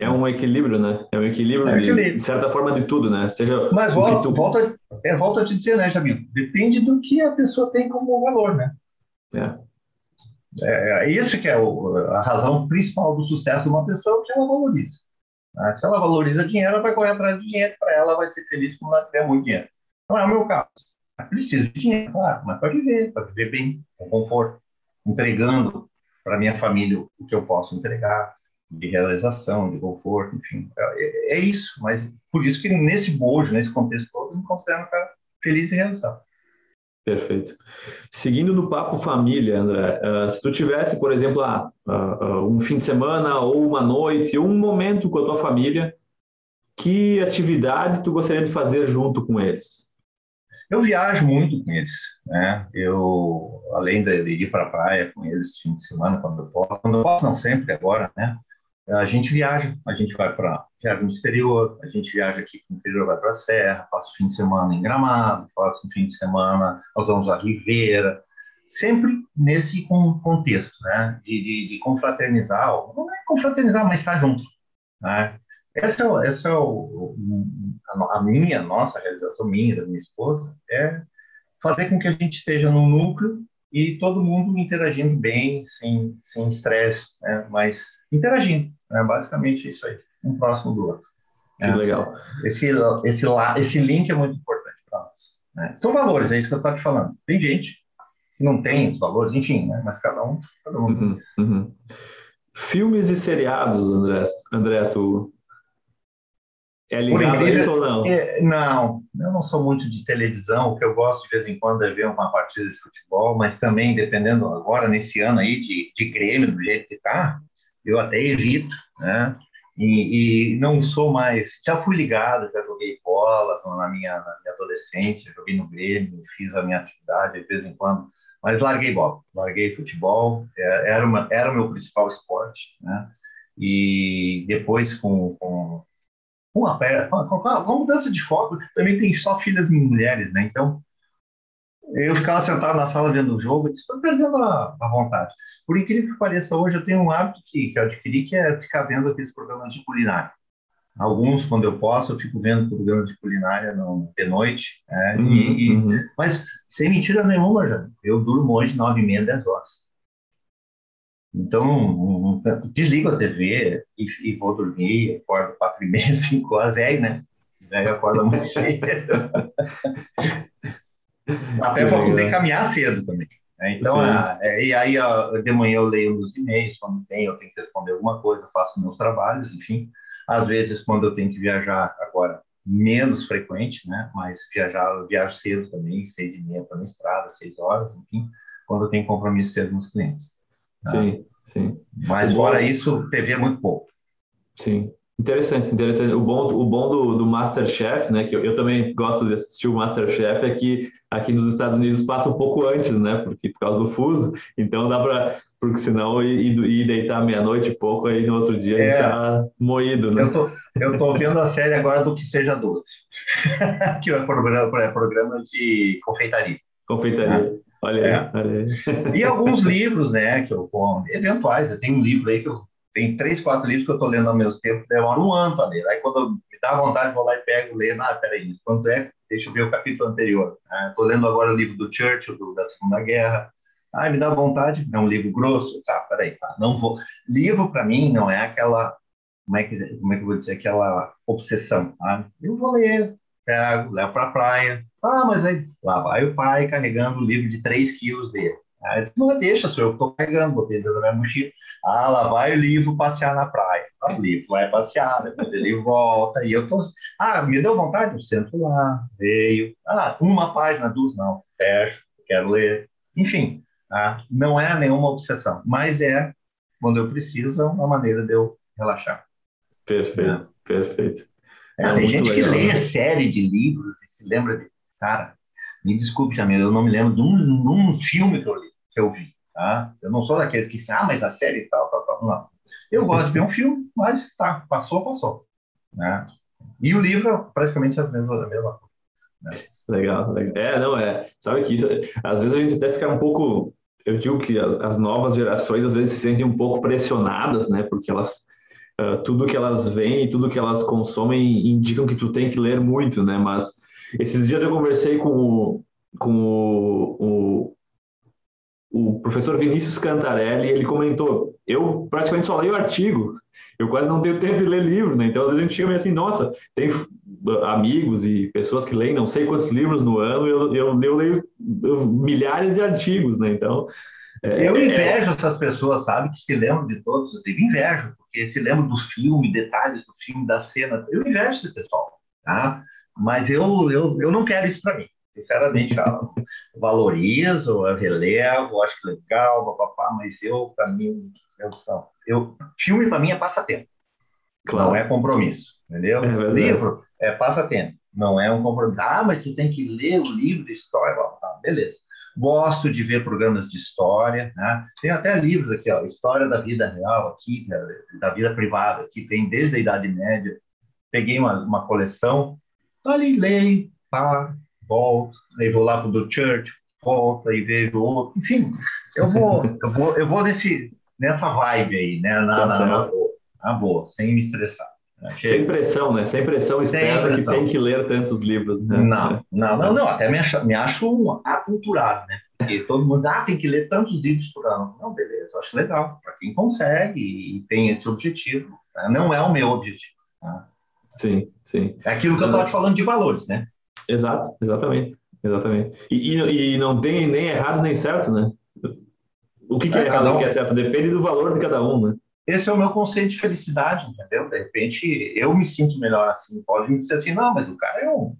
É um equilíbrio, né? É um equilíbrio, é de, de, certa forma de tudo, né? Seja Mas volta, tu... volta, é, volta a te dizer, né, Jamil? Depende do que a pessoa tem como valor, né? É. É, é isso que é o, a razão principal do sucesso de uma pessoa, o que ela valoriza. Né? Se ela valoriza dinheiro, ela vai correr atrás de dinheiro, para ela vai ser feliz quando ela tiver muito dinheiro. Não é o meu caso. Eu preciso de dinheiro, claro, mas para viver, para viver bem, com conforto, entregando para minha família o que eu posso entregar, de realização, de conforto, enfim. É, é, isso, mas por isso que nesse bojo, nesse contexto todo, me considero um cara feliz e realizado. Perfeito. Seguindo no papo família, André, uh, se tu tivesse, por exemplo, uh, uh, um fim de semana ou uma noite, ou um momento com a tua família, que atividade tu gostaria de fazer junto com eles? Eu viajo muito com eles, né? Eu, além de ir para a praia com eles fim de semana, quando eu posso, quando eu posso, não sempre agora, né? A gente viaja, a gente vai para no exterior, a gente viaja aqui no interior, vai para a Serra, passa o fim de semana em Gramado, passa o fim de semana, nós vamos à Ribeira, sempre nesse contexto, né, de, de, de confraternizar, não é confraternizar, mas estar junto, né? Essa é, essa é o, a minha, nossa realização, minha, da minha esposa, é fazer com que a gente esteja no núcleo e todo mundo interagindo bem, sem estresse, né? mas interagindo. É basicamente isso aí, um próximo do outro. Que é. legal. Esse, esse, esse link é muito importante para nós. Né? São valores, é isso que eu estou te falando. Tem gente que não tem os valores, enfim, né? mas cada um. Cada um. Uhum, uhum. Filmes e seriados, André, André tu é ligado isso ou não? É, não, eu não sou muito de televisão. O que eu gosto de vez em quando é ver uma partida de futebol, mas também, dependendo agora, nesse ano aí de, de Grêmio, do jeito que está, eu até evito, né? E, e, não sou mais. Já fui ligado, já joguei bola na minha, na minha adolescência, joguei no Grêmio, fiz a minha atividade de vez em quando, mas larguei bola, larguei futebol, é, era, uma, era o meu principal esporte, né? E depois, com, com, com, a, com, a, com a mudança de foco, também tem só filhas mulheres, né? Então, eu ficava sentado na sala vendo o jogo estou perdendo a, a, vontade. Por incrível que pareça, hoje eu tenho um hábito que, que eu adquiri, que é ficar vendo aqueles programas de culinária. Alguns, quando eu posso, eu fico vendo programas de culinária no, de noite. É, uhum, e, uhum. Mas, sem mentira nenhuma, já, eu durmo hoje nove e meia, dez horas. Então, desligo a TV e, e vou dormir, acordo quatro e meia, cinco horas, velho, né? Velho acorda muito cedo. Até para poder caminhar cedo também. Né? Então, a, é, e aí a, de manhã eu leio os e-mails, quando tem, eu tenho que responder alguma coisa, faço meus trabalhos, enfim. Às vezes, quando eu tenho que viajar, agora menos frequente, né? Mas viajar, eu viajo cedo também, seis e meia para a estrada, seis horas, enfim, quando eu tenho compromisso cedo com os clientes. Tá? Sim, sim. Mas fora isso, TV é muito pouco. Sim. Interessante, interessante. O bom, o bom do, do Masterchef, né, que eu, eu, também gosto de assistir o Masterchef, é que aqui nos Estados Unidos passa um pouco antes, né, porque por causa do fuso, então dá para, porque senão ir, ir deitar meia-noite e pouco, aí no outro dia é, tá moído, né? Eu tô, eu tô vendo a série agora do Que Seja Doce, que é programa, é programa de confeitaria. Confeitaria. Olha aí, é. olha aí. E alguns livros, né, que eu, eventuais, eu tenho um livro aí que eu tem três, quatro livros que eu estou lendo ao mesmo tempo, demora um ano para ler. Aí quando me dá vontade, vou lá e pego, leio, ah, peraí, quanto é? Deixa eu ver o capítulo anterior. Estou ah, lendo agora o livro do Churchill, do, da Segunda Guerra. Ah, me dá vontade, é um livro grosso. Tá, peraí, tá, não vou. Livro, para mim, não é aquela, como é, que, como é que eu vou dizer, aquela obsessão. Tá? Eu vou ler, pego, levo para a praia. Ah, mas aí, lá vai o pai carregando o livro de 3 quilos dele. Aí disse, não, deixa, sou eu que estou carregando, botei dentro da minha mochila. Ah, lá vai o livro passear na praia. Ah, o livro vai passear, depois ele volta, e eu tô. Ah, me deu vontade? Eu sento lá, veio. Ah, uma página, duas, não, fecho, quero ler. Enfim, Tá? Não é nenhuma obsessão, mas é, quando eu preciso, é uma maneira de eu relaxar. Perfeito, é. perfeito. É, tem gente legal, que lê né? série de livros e se lembra de. Cara, me desculpe, Jamil, eu não me lembro de um, de um filme que eu, li, que eu vi. Tá? Eu não sou daqueles que ficam, ah, mas a série tal, tal, tal. Não. Eu gosto de ver um filme, mas tá, passou, passou. Né? E o livro é praticamente a mesma, a mesma coisa. Né? Legal, legal. É, não, é. Sabe que isso, às vezes a gente até fica um pouco. Eu digo que as novas gerações às vezes se sentem um pouco pressionadas, né? Porque elas. Uh, tudo que elas veem, tudo que elas consomem indicam que tu tem que ler muito, né? Mas esses dias eu conversei com o, com o, o, o professor Vinícius Cantarelli, ele comentou: eu praticamente só leio artigo, eu quase não tenho tempo de ler livro, né? Então, às vezes a gente chega assim, nossa, tem amigos e pessoas que leem não sei quantos livros no ano, eu, eu, eu leio milhares de artigos, né? Então. É, eu é, invejo é... essas pessoas, sabe, que se lembram de todos. Eu tenho invejo, porque se lembram do filme, detalhes do filme, da cena. Eu invejo esse pessoal, tá? Mas eu, eu, eu não quero isso para mim. Sinceramente, eu valorizo, eu relevo, acho legal, papapá, mas eu, para mim, eu, eu, filme para mim é passatempo. Claro. Não é compromisso, entendeu? É livro é passatempo, não é um compromisso. Ah, mas tu tem que ler o livro de história, tá, beleza. Gosto de ver programas de história, né? Tem até livros aqui, ó, História da Vida Real aqui, da vida privada, que tem desde a Idade Média. Peguei uma, uma coleção, tá ali, leio, pá, volto, aí vou lá pro do Church, volto, aí vejo outro, enfim, eu vou, eu vou, eu vou nesse, nessa vibe aí, né? Na, tá na, na, boa, na boa, sem me estressar. Sem pressão, né? Sem pressão externa pressão. que tem que ler tantos livros. Né? Não, não, não, não. Até me acho, me acho aculturado, né? Porque todo mundo, ah, tem que ler tantos livros por ano. Não, beleza, acho legal. Para quem consegue e tem esse objetivo. Né? Não é o meu objetivo. Tá? Sim, sim. É aquilo que eu estava te falando de valores, né? Exato, exatamente. Exatamente. E, e, e não tem nem errado nem certo, né? O que, que é, é errado e um... o que é certo? Depende do valor de cada um, né? Esse é o meu conceito de felicidade, entendeu? De repente, eu me sinto melhor assim. Pode me dizer assim, não, mas o cara é um...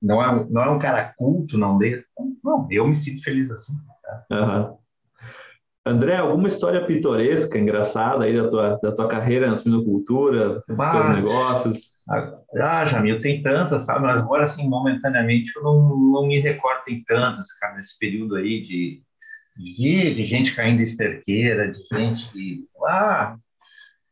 Não é, não é um cara culto, não dê. Não, eu me sinto feliz assim. Tá? Uhum. André, alguma história pitoresca, engraçada aí da tua, da tua carreira na suinocultura, dos teus negócios? Ah, Jamil, tem tantas, sabe? Mas agora, assim, momentaneamente, eu não, não me recordo, tem tantas, cara, nesse período aí de, de, de gente caindo em esterqueira, de gente. Ah,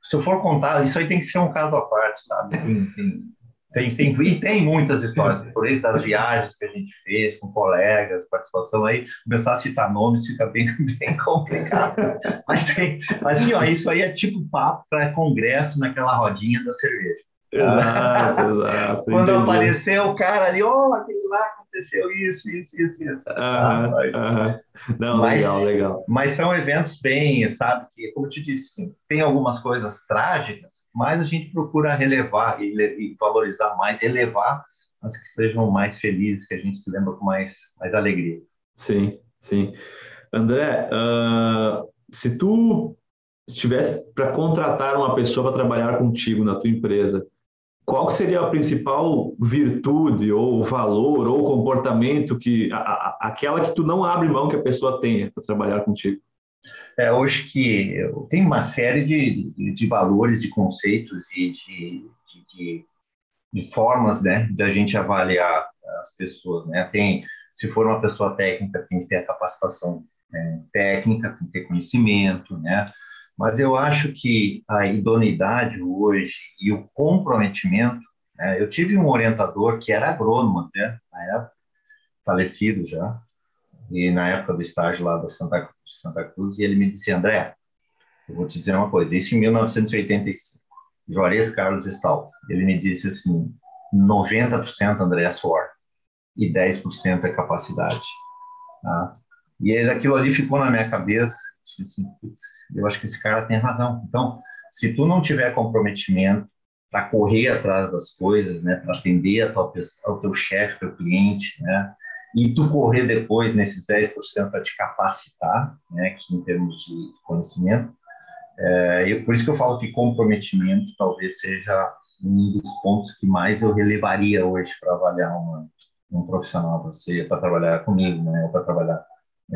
se eu for contar, isso aí tem que ser um caso à parte, sabe? Tem, tem, tem, tem, e tem muitas histórias, por exemplo, das viagens que a gente fez com colegas, participação aí, começar a citar nomes fica bem, bem complicado. Mas tem, assim, ó, isso aí é tipo papo para congresso naquela rodinha da cerveja. Exato, exato. Quando entendi. apareceu o cara ali, ó, oh, aquele lá aconteceu isso, isso, isso, isso. Ah, mas, Não, mas, legal, legal. Mas são eventos bem, sabe, que, como eu te disse, tem algumas coisas trágicas, mas a gente procura relevar e, e valorizar mais, elevar as que sejam mais felizes, que a gente se lembra com mais, mais alegria. Sim, sim. André, uh, se tu estivesse para contratar uma pessoa para trabalhar contigo na tua empresa, qual seria a principal virtude ou valor ou comportamento que a, a, aquela que tu não abre mão que a pessoa tenha para trabalhar contigo? É, hoje que tem uma série de, de, de, valores, de conceitos e de, de, de, formas, né, da gente avaliar as pessoas, né? Tem, se for uma pessoa técnica, tem que ter a capacitação né, técnica, tem que ter conhecimento, né? Mas eu acho que a idoneidade hoje e o comprometimento, né, eu tive um orientador que era agrônomo até, na época, falecido já, e na época do estágio lá da Santa, Santa Cruz, e ele me disse, André, eu vou te dizer uma coisa, isso em 1985, Juarez Carlos Stal, ele me disse assim, 90% André é suor e 10% é capacidade. Tá? E aquilo ali ficou na minha cabeça, assim, eu acho que esse cara tem razão. Então, se tu não tiver comprometimento para correr atrás das coisas, né, para atender a tua, ao teu chefe, teu cliente, né, e tu correr depois nesses 10% para te capacitar, né, que em termos de conhecimento, é, eu, por isso que eu falo que comprometimento talvez seja um dos pontos que mais eu relevaria hoje para avaliar uma, um profissional, para trabalhar comigo, né, ou para trabalhar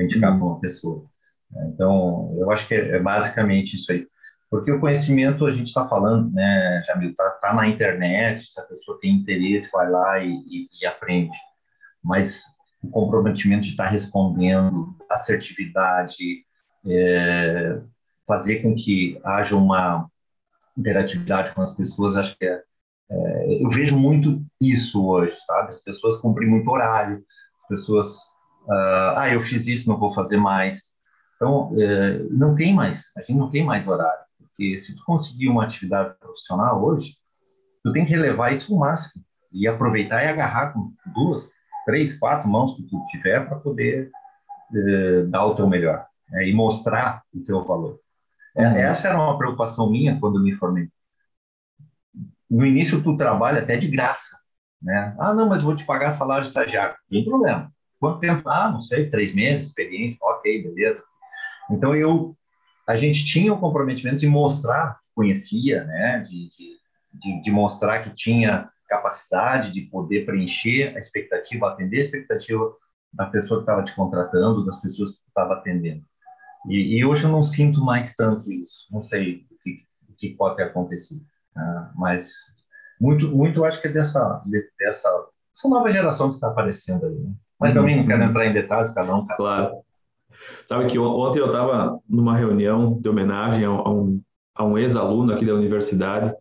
indicar uhum. para uma pessoa. Então, eu acho que é, basicamente isso aí. Porque o conhecimento, a gente está falando, né, Jamil, está tá na internet, se a pessoa tem interesse, vai lá e, e, e aprende. Mas o comprometimento de estar tá respondendo, assertividade, é, fazer com que haja uma interatividade com as pessoas, acho que é, é, eu vejo muito isso hoje, sabe? As pessoas cumprem muito horário, as pessoas, uh, ah, eu fiz isso, não vou fazer mais. Então, é, não tem mais, a gente não tem mais horário. Porque se tu conseguir uma atividade profissional hoje, tu tem que relevar isso ao máximo e aproveitar e agarrar com duas, três, quatro mãos que tu tiver para poder eh, dar o teu melhor né, e mostrar o teu valor. É, uhum. Essa era uma preocupação minha quando me formei. No início tu trabalha até de graça, né? Ah, não, mas vou te pagar salário de estagiário. Não tem problema. Quanto tempo? Ah, não sei, três meses, experiência, ok, beleza. Então eu a gente tinha o comprometimento de mostrar que conhecia, né, de, de, de, mostrar que tinha capacidade de poder preencher a expectativa, atender a expectativa da pessoa que estava te contratando, das pessoas que estava atendendo. E, e, hoje eu não sinto mais tanto isso. Não sei o que, o que pode ter acontecido, né? mas muito, muito eu acho que é dessa, dessa essa nova geração que está aparecendo aí. Né? Mas também não quero uhum. entrar em detalhes, cada um. Cada claro. Sabe que ontem eu estava numa reunião de homenagem a um, a um ex-aluno aqui da universidade,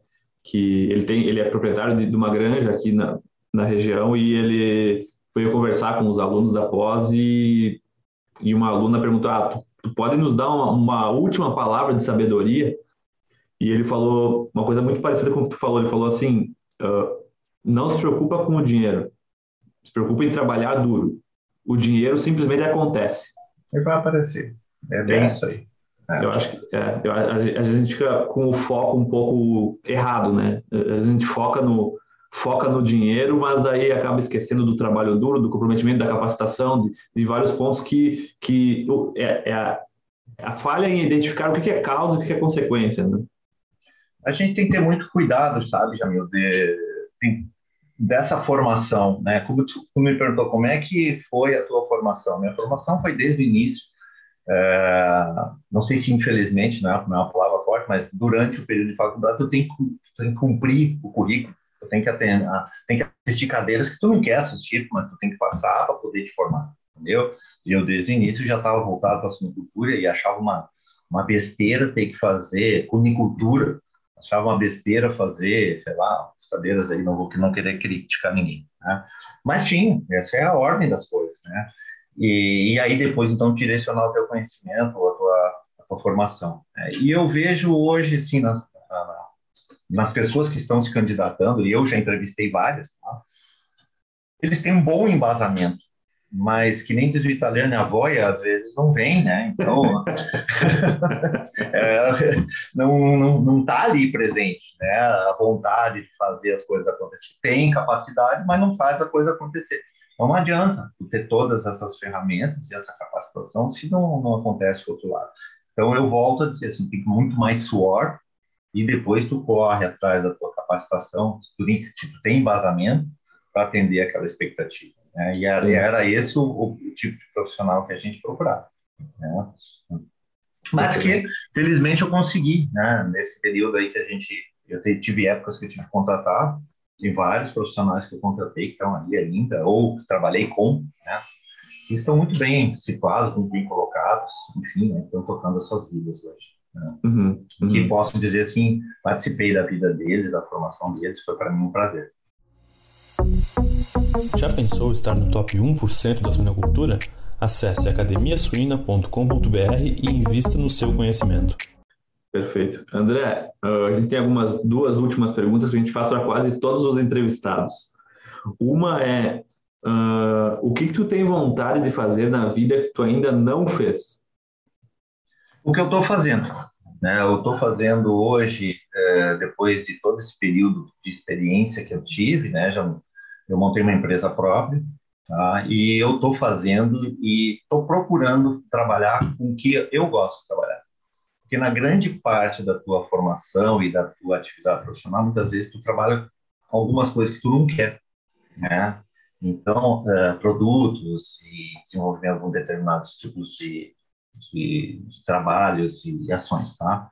que ele, tem, ele é proprietário de, de uma granja aqui na, na região e ele foi conversar com os alunos da pós e, e uma aluna perguntou, ah, tu, tu pode nos dar uma, uma última palavra de sabedoria? E ele falou uma coisa muito parecida com o que tu falou, ele falou assim, uh, não se preocupa com o dinheiro, se preocupa em trabalhar duro. O dinheiro simplesmente acontece e vai aparecer. É bem é. isso aí. É. Eu acho que é, eu, a, a, gente fica com o foco um pouco errado, né? A gente foca no, foca no dinheiro, mas daí acaba esquecendo do trabalho duro, do comprometimento, da capacitação, de, de vários pontos que, que é, é, a, a, falha em identificar o que é causa e o que é consequência, né? A gente tem que ter muito cuidado, sabe, Jamil, de, de, dessa formação, né? Como tu, tu, me perguntou como é que foi a tua formação? Minha formação foi desde o início. É, não sei se infelizmente, não é, não é uma palavra forte, mas durante o período de faculdade tu tem, tu tem que cumprir o currículo, tu tem que, atender, tem que assistir cadeiras que tu não quer assistir, mas tu tem que passar para poder te formar, entendeu? E eu desde o início já estava voltado para a suinocultura e achava uma, uma besteira ter que fazer cunicultura achava uma besteira fazer, sei lá, as cadeiras aí, não vou não querer criticar ninguém, né? Mas tinha, essa é a ordem das coisas, né? E, e aí depois, então, direcionar o teu conhecimento, a tua, a tua formação. Né? E eu vejo hoje, assim, nas, nas pessoas que estão se candidatando, e eu já entrevistei várias, tá? eles têm um bom embasamento mas que nem diz o italiano, a voia às vezes não vem, né? Então, é, não, não, não tá ali presente, né? A vontade de fazer as coisas acontecer. Tem capacidade, mas não faz a coisa acontecer. Então, não adianta ter todas essas ferramentas e essa capacitação se não, não acontece do outro lado. Então, eu volto a dizer assim, tem muito mais suor e depois tu corre atrás da tua capacitação, se tu, se tu tem embasamento para atender aquela expectativa. Né? E era, era esse o, o, tipo de profissional que a gente procurava. Né? Mas que, felizmente, eu consegui, né? nesse período aí que a gente. Eu tive épocas que eu tive que contratar, tem vários profissionais que eu contratei que estão ali ainda, ou que trabalhei com, né? que estão muito bem situados, muito bem colocados, enfim, né? estão tocando as suas vidas hoje. Né? Uhum, uhum. Que posso dizer assim, participei da vida deles, da formação deles, foi para mim um prazer. Já pensou estar no top 1% da suinocultura? Acesse academiasuina.com.br e invista no seu conhecimento. Perfeito. André, a gente tem algumas duas últimas perguntas que a gente faz para quase todos os entrevistados. Uma é uh, o que, que tu tem vontade de fazer na vida que tu ainda não fez? O que eu estou fazendo. Né? Eu estou fazendo hoje, é, depois de todo esse período de experiência que eu tive, né? já eu montei uma empresa própria, tá? E eu estou fazendo e estou procurando trabalhar com o que eu gosto de trabalhar. Porque na grande parte da tua formação e da tua atividade profissional, muitas vezes tu trabalha com algumas coisas que tu não quer, né? Então, uh, produtos e desenvolvimento de determinados tipos de, de, de trabalhos e ações, tá?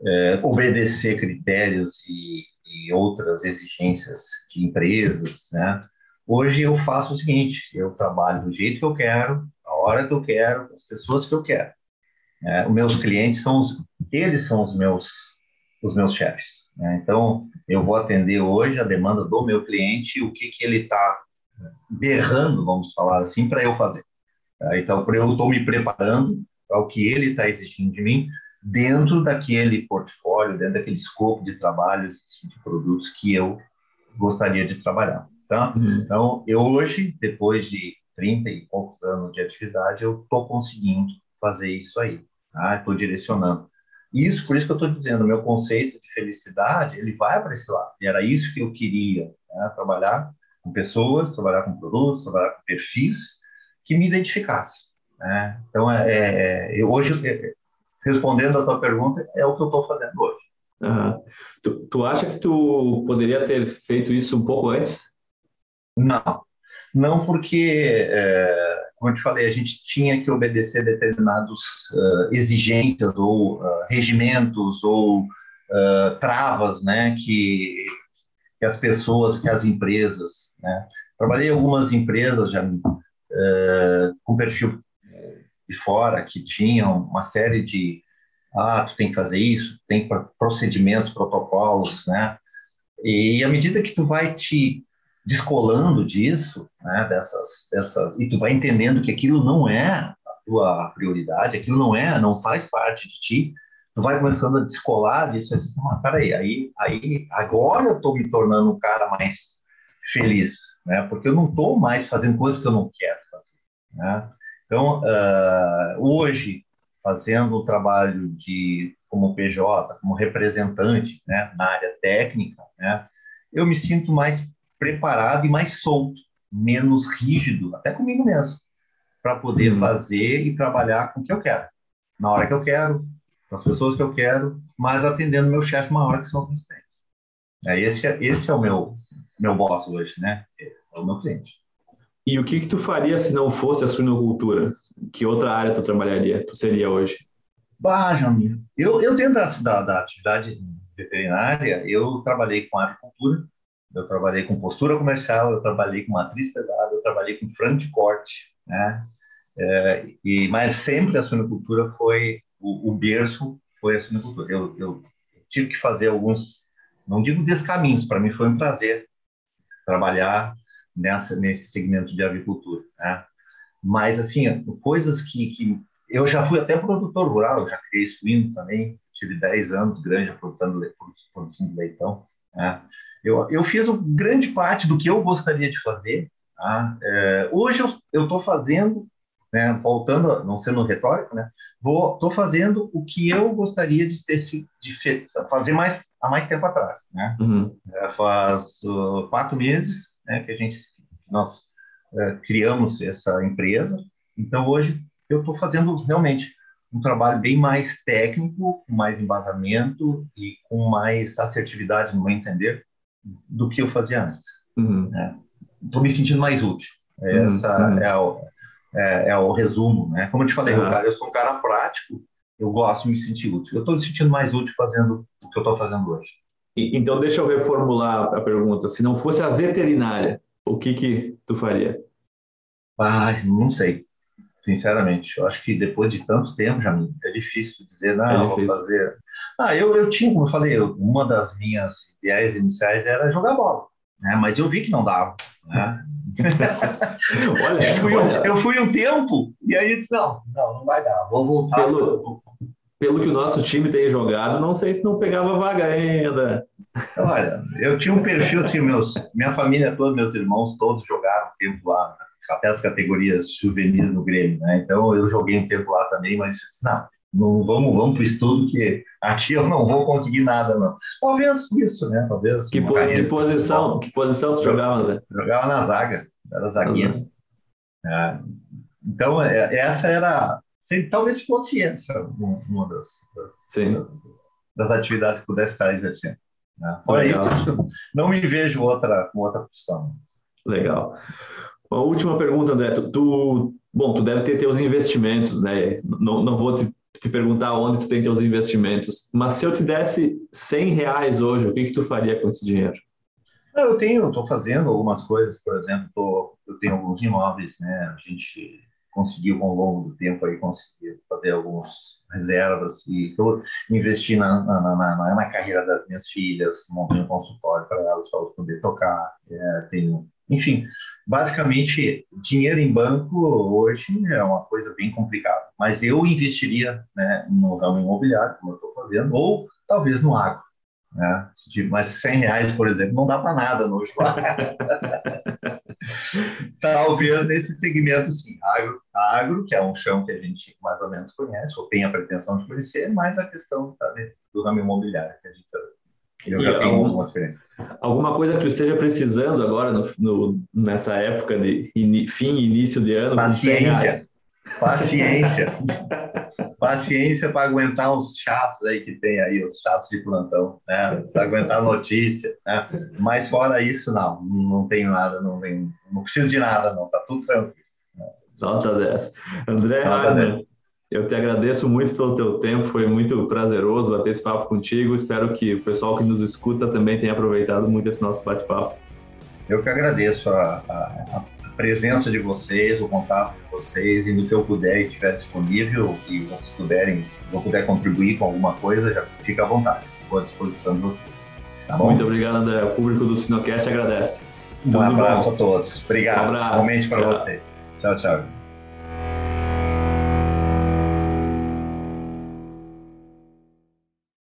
Uh, obedecer critérios e, e, outras exigências de empresas, né? Hoje eu faço o seguinte, eu trabalho do jeito que eu quero, a hora que eu quero, as pessoas que eu quero. É, os meus clientes são os, eles são os meus, os meus chefes. Né? Então, eu vou atender hoje a demanda do meu cliente, o que que ele está berrando, vamos falar assim, para eu fazer. É, então, eu estou me preparando para o que ele está exigindo de mim, dentro daquele portfólio, dentro daquele escopo de trabalhos, de produtos que eu gostaria de trabalhar. Tá? Uhum. Então, eu hoje, depois de 30 e poucos anos de atividade, eu estou conseguindo fazer isso aí. Tá? Estou direcionando. Isso, por isso que eu estou dizendo, meu conceito de felicidade, ele vai para esse lado. E era isso que eu queria, né? trabalhar com pessoas, trabalhar com produtos, trabalhar com perfis que me identificassem. Né? Então, é, é, eu hoje, respondendo a tua pergunta, é o que eu estou fazendo hoje. Uhum. Tu, tu acha que tu poderia ter feito isso um pouco antes? Não, não porque, é, como eu te falei, a gente tinha que obedecer determinadas uh, exigências ou uh, regimentos ou uh, travas, né, que, que as pessoas, que as empresas, né. Trabalhei em algumas empresas já com perfil de fora que tinham uma série de ah, tu tem que fazer isso, tem procedimentos, protocolos, né? E à medida que tu vai te descolando disso, né, dessas, dessas, e tu vai entendendo que aquilo não é a tua prioridade, aquilo não é, não faz parte de ti, tu vai começando a descolar disso, assim, ah, peraí, aí, aí, agora eu estou me tornando um cara mais feliz, né, porque eu não estou mais fazendo coisas que eu não quero fazer, né. Então, uh, hoje, fazendo o trabalho de como PJ, como representante, né, na área técnica, né, eu me sinto mais preparado e mais solto, menos rígido, até comigo mesmo, para poder uhum. fazer e trabalhar com o que eu quero, na hora que eu quero, com as pessoas que eu quero, mas atendendo meu chefe maior, que são os meus clientes. É, esse, é, esse é o meu, meu boss hoje, né? É o meu cliente. E o que, que tu faria se não fosse a suinocultura? Que outra área tu trabalharia, tu seria hoje? Bah, Jamil, eu, eu dentro da, da, da atividade veterinária, eu trabalhei com agricultura, eu trabalhei com postura comercial, eu trabalhei com matriz pedada, eu trabalhei com frango de corte, né? É, e mas sempre a suinocultura foi o, o berço foi a suinocultura. Eu, eu tive que fazer alguns, não digo descaminhos, para mim foi um prazer trabalhar nessa nesse segmento de avicultura, né? Mas assim, coisas que, que eu já fui até produtor rural, já criei suíno também, tive 10 anos granja produzindo, produzindo leitão, né? Eu, eu fiz grande parte do que eu gostaria de fazer. Tá? É, hoje eu estou fazendo, né, voltando, não sendo retórico, né, estou fazendo o que eu gostaria de ter de fazer mais há mais tempo atrás. Né? Uhum. É, faz uh, quatro meses né, que a gente nós uh, criamos essa empresa. Então hoje eu estou fazendo realmente um trabalho bem mais técnico, com mais embasamento e com mais assertividade, no meu entender, do que eu fazia antes. Estou uhum. né? me sentindo mais útil. Uhum. Essa uhum. é, o, é, é, o resumo. Né? Como eu te falei, cara, eu sou um cara prático, eu gosto me sentir útil. Eu estou me sentindo mais útil fazendo o que eu estou fazendo hoje. Então, deixa eu reformular a pergunta. Se não fosse a veterinária, o que que tu faria? Ah, não sei. Sinceramente, eu acho que depois de tanto tempo, já é difícil dizer, não, é vou fazer. Ah, eu, eu tinha, como eu falei, uma das minhas ideias iniciais era jogar bola, né? Mas eu vi que não dava, né? olha, eu, fui, olha. eu fui um tempo e aí disse, não, não, não vai dar, vou voltar. Pelo, pelo que o nosso time tem jogado, não sei se não pegava vaga ainda. Olha, eu tinha um perfil assim, meus, minha família toda, meus irmãos todos jogaram um tempo lá, até as categorias juvenis no Grêmio, né? Então eu joguei um tempo lá também, mas não, não vamos, vamos para o estudo que aqui eu não vou conseguir nada, não. Talvez isso, né? Talvez. Que, po que posição? Que posição tu jogava, né? Jogava na zaga, era zagueiro. Uhum. É, então é, essa era, talvez fosse essa uma das, das, das atividades que pudesse estar exercendo. Né? Fora Legal. isso, não me vejo outra, com outra profissão. Legal. Uma última pergunta, André. Tu, tu, bom, tu deve ter teus investimentos, né? Não, não vou te, te perguntar onde tu tem teus investimentos, mas se eu te desse 100 reais hoje, o que, que tu faria com esse dinheiro? Eu tenho, estou fazendo algumas coisas, por exemplo, tô, eu tenho alguns imóveis, né? A gente conseguiu ao longo do tempo aí conseguir fazer algumas reservas e tô, investir na, na, na, na, carreira das minhas filhas, montei um consultório para elas, para elas poderem tocar, é, tenho, enfim, basicamente dinheiro em banco hoje é uma coisa bem complicada, mas eu investiria né, no ramo imobiliário, como eu estou fazendo, ou talvez no agro, né? Mas 100 reais, por exemplo, não dá para nada no Uruguai. Talvez nesse segmento, sim. Agro, agro, que é um chão que a gente mais ou menos conhece, ou tem a pretensão de conhecer, mas a questão tá do ramo imobiliário, que a gente eu já tenho algum, alguma experiência. Alguma coisa que tu esteja precisando agora, no, no, nessa época de in, fim e início de ano? Paciência. Paciência. Paciência para aguentar os chatos aí que tem aí, os chatos de plantão, né? Para aguentar a notícia, né? Mas fora isso, não, não tem nada, não, tem, não preciso de nada, não, tá tudo tranquilo. Nota 10. André Nota 10. Eu te agradeço muito pelo teu tempo, foi muito prazeroso bater esse papo contigo. Espero que o pessoal que nos escuta também tenha aproveitado muito esse nosso bate-papo. Eu que agradeço a, a, a presença de vocês, o contato de vocês, e no que eu puder e estiver disponível, e vocês puderem, se eu puder contribuir com alguma coisa, já fica à vontade, estou à disposição de vocês. Tá Muito obrigado, André. O público do Sinocast agradece. Um Tudo abraço bom. a todos. Obrigado. Um abraço. Realmente para vocês. Tchau, tchau.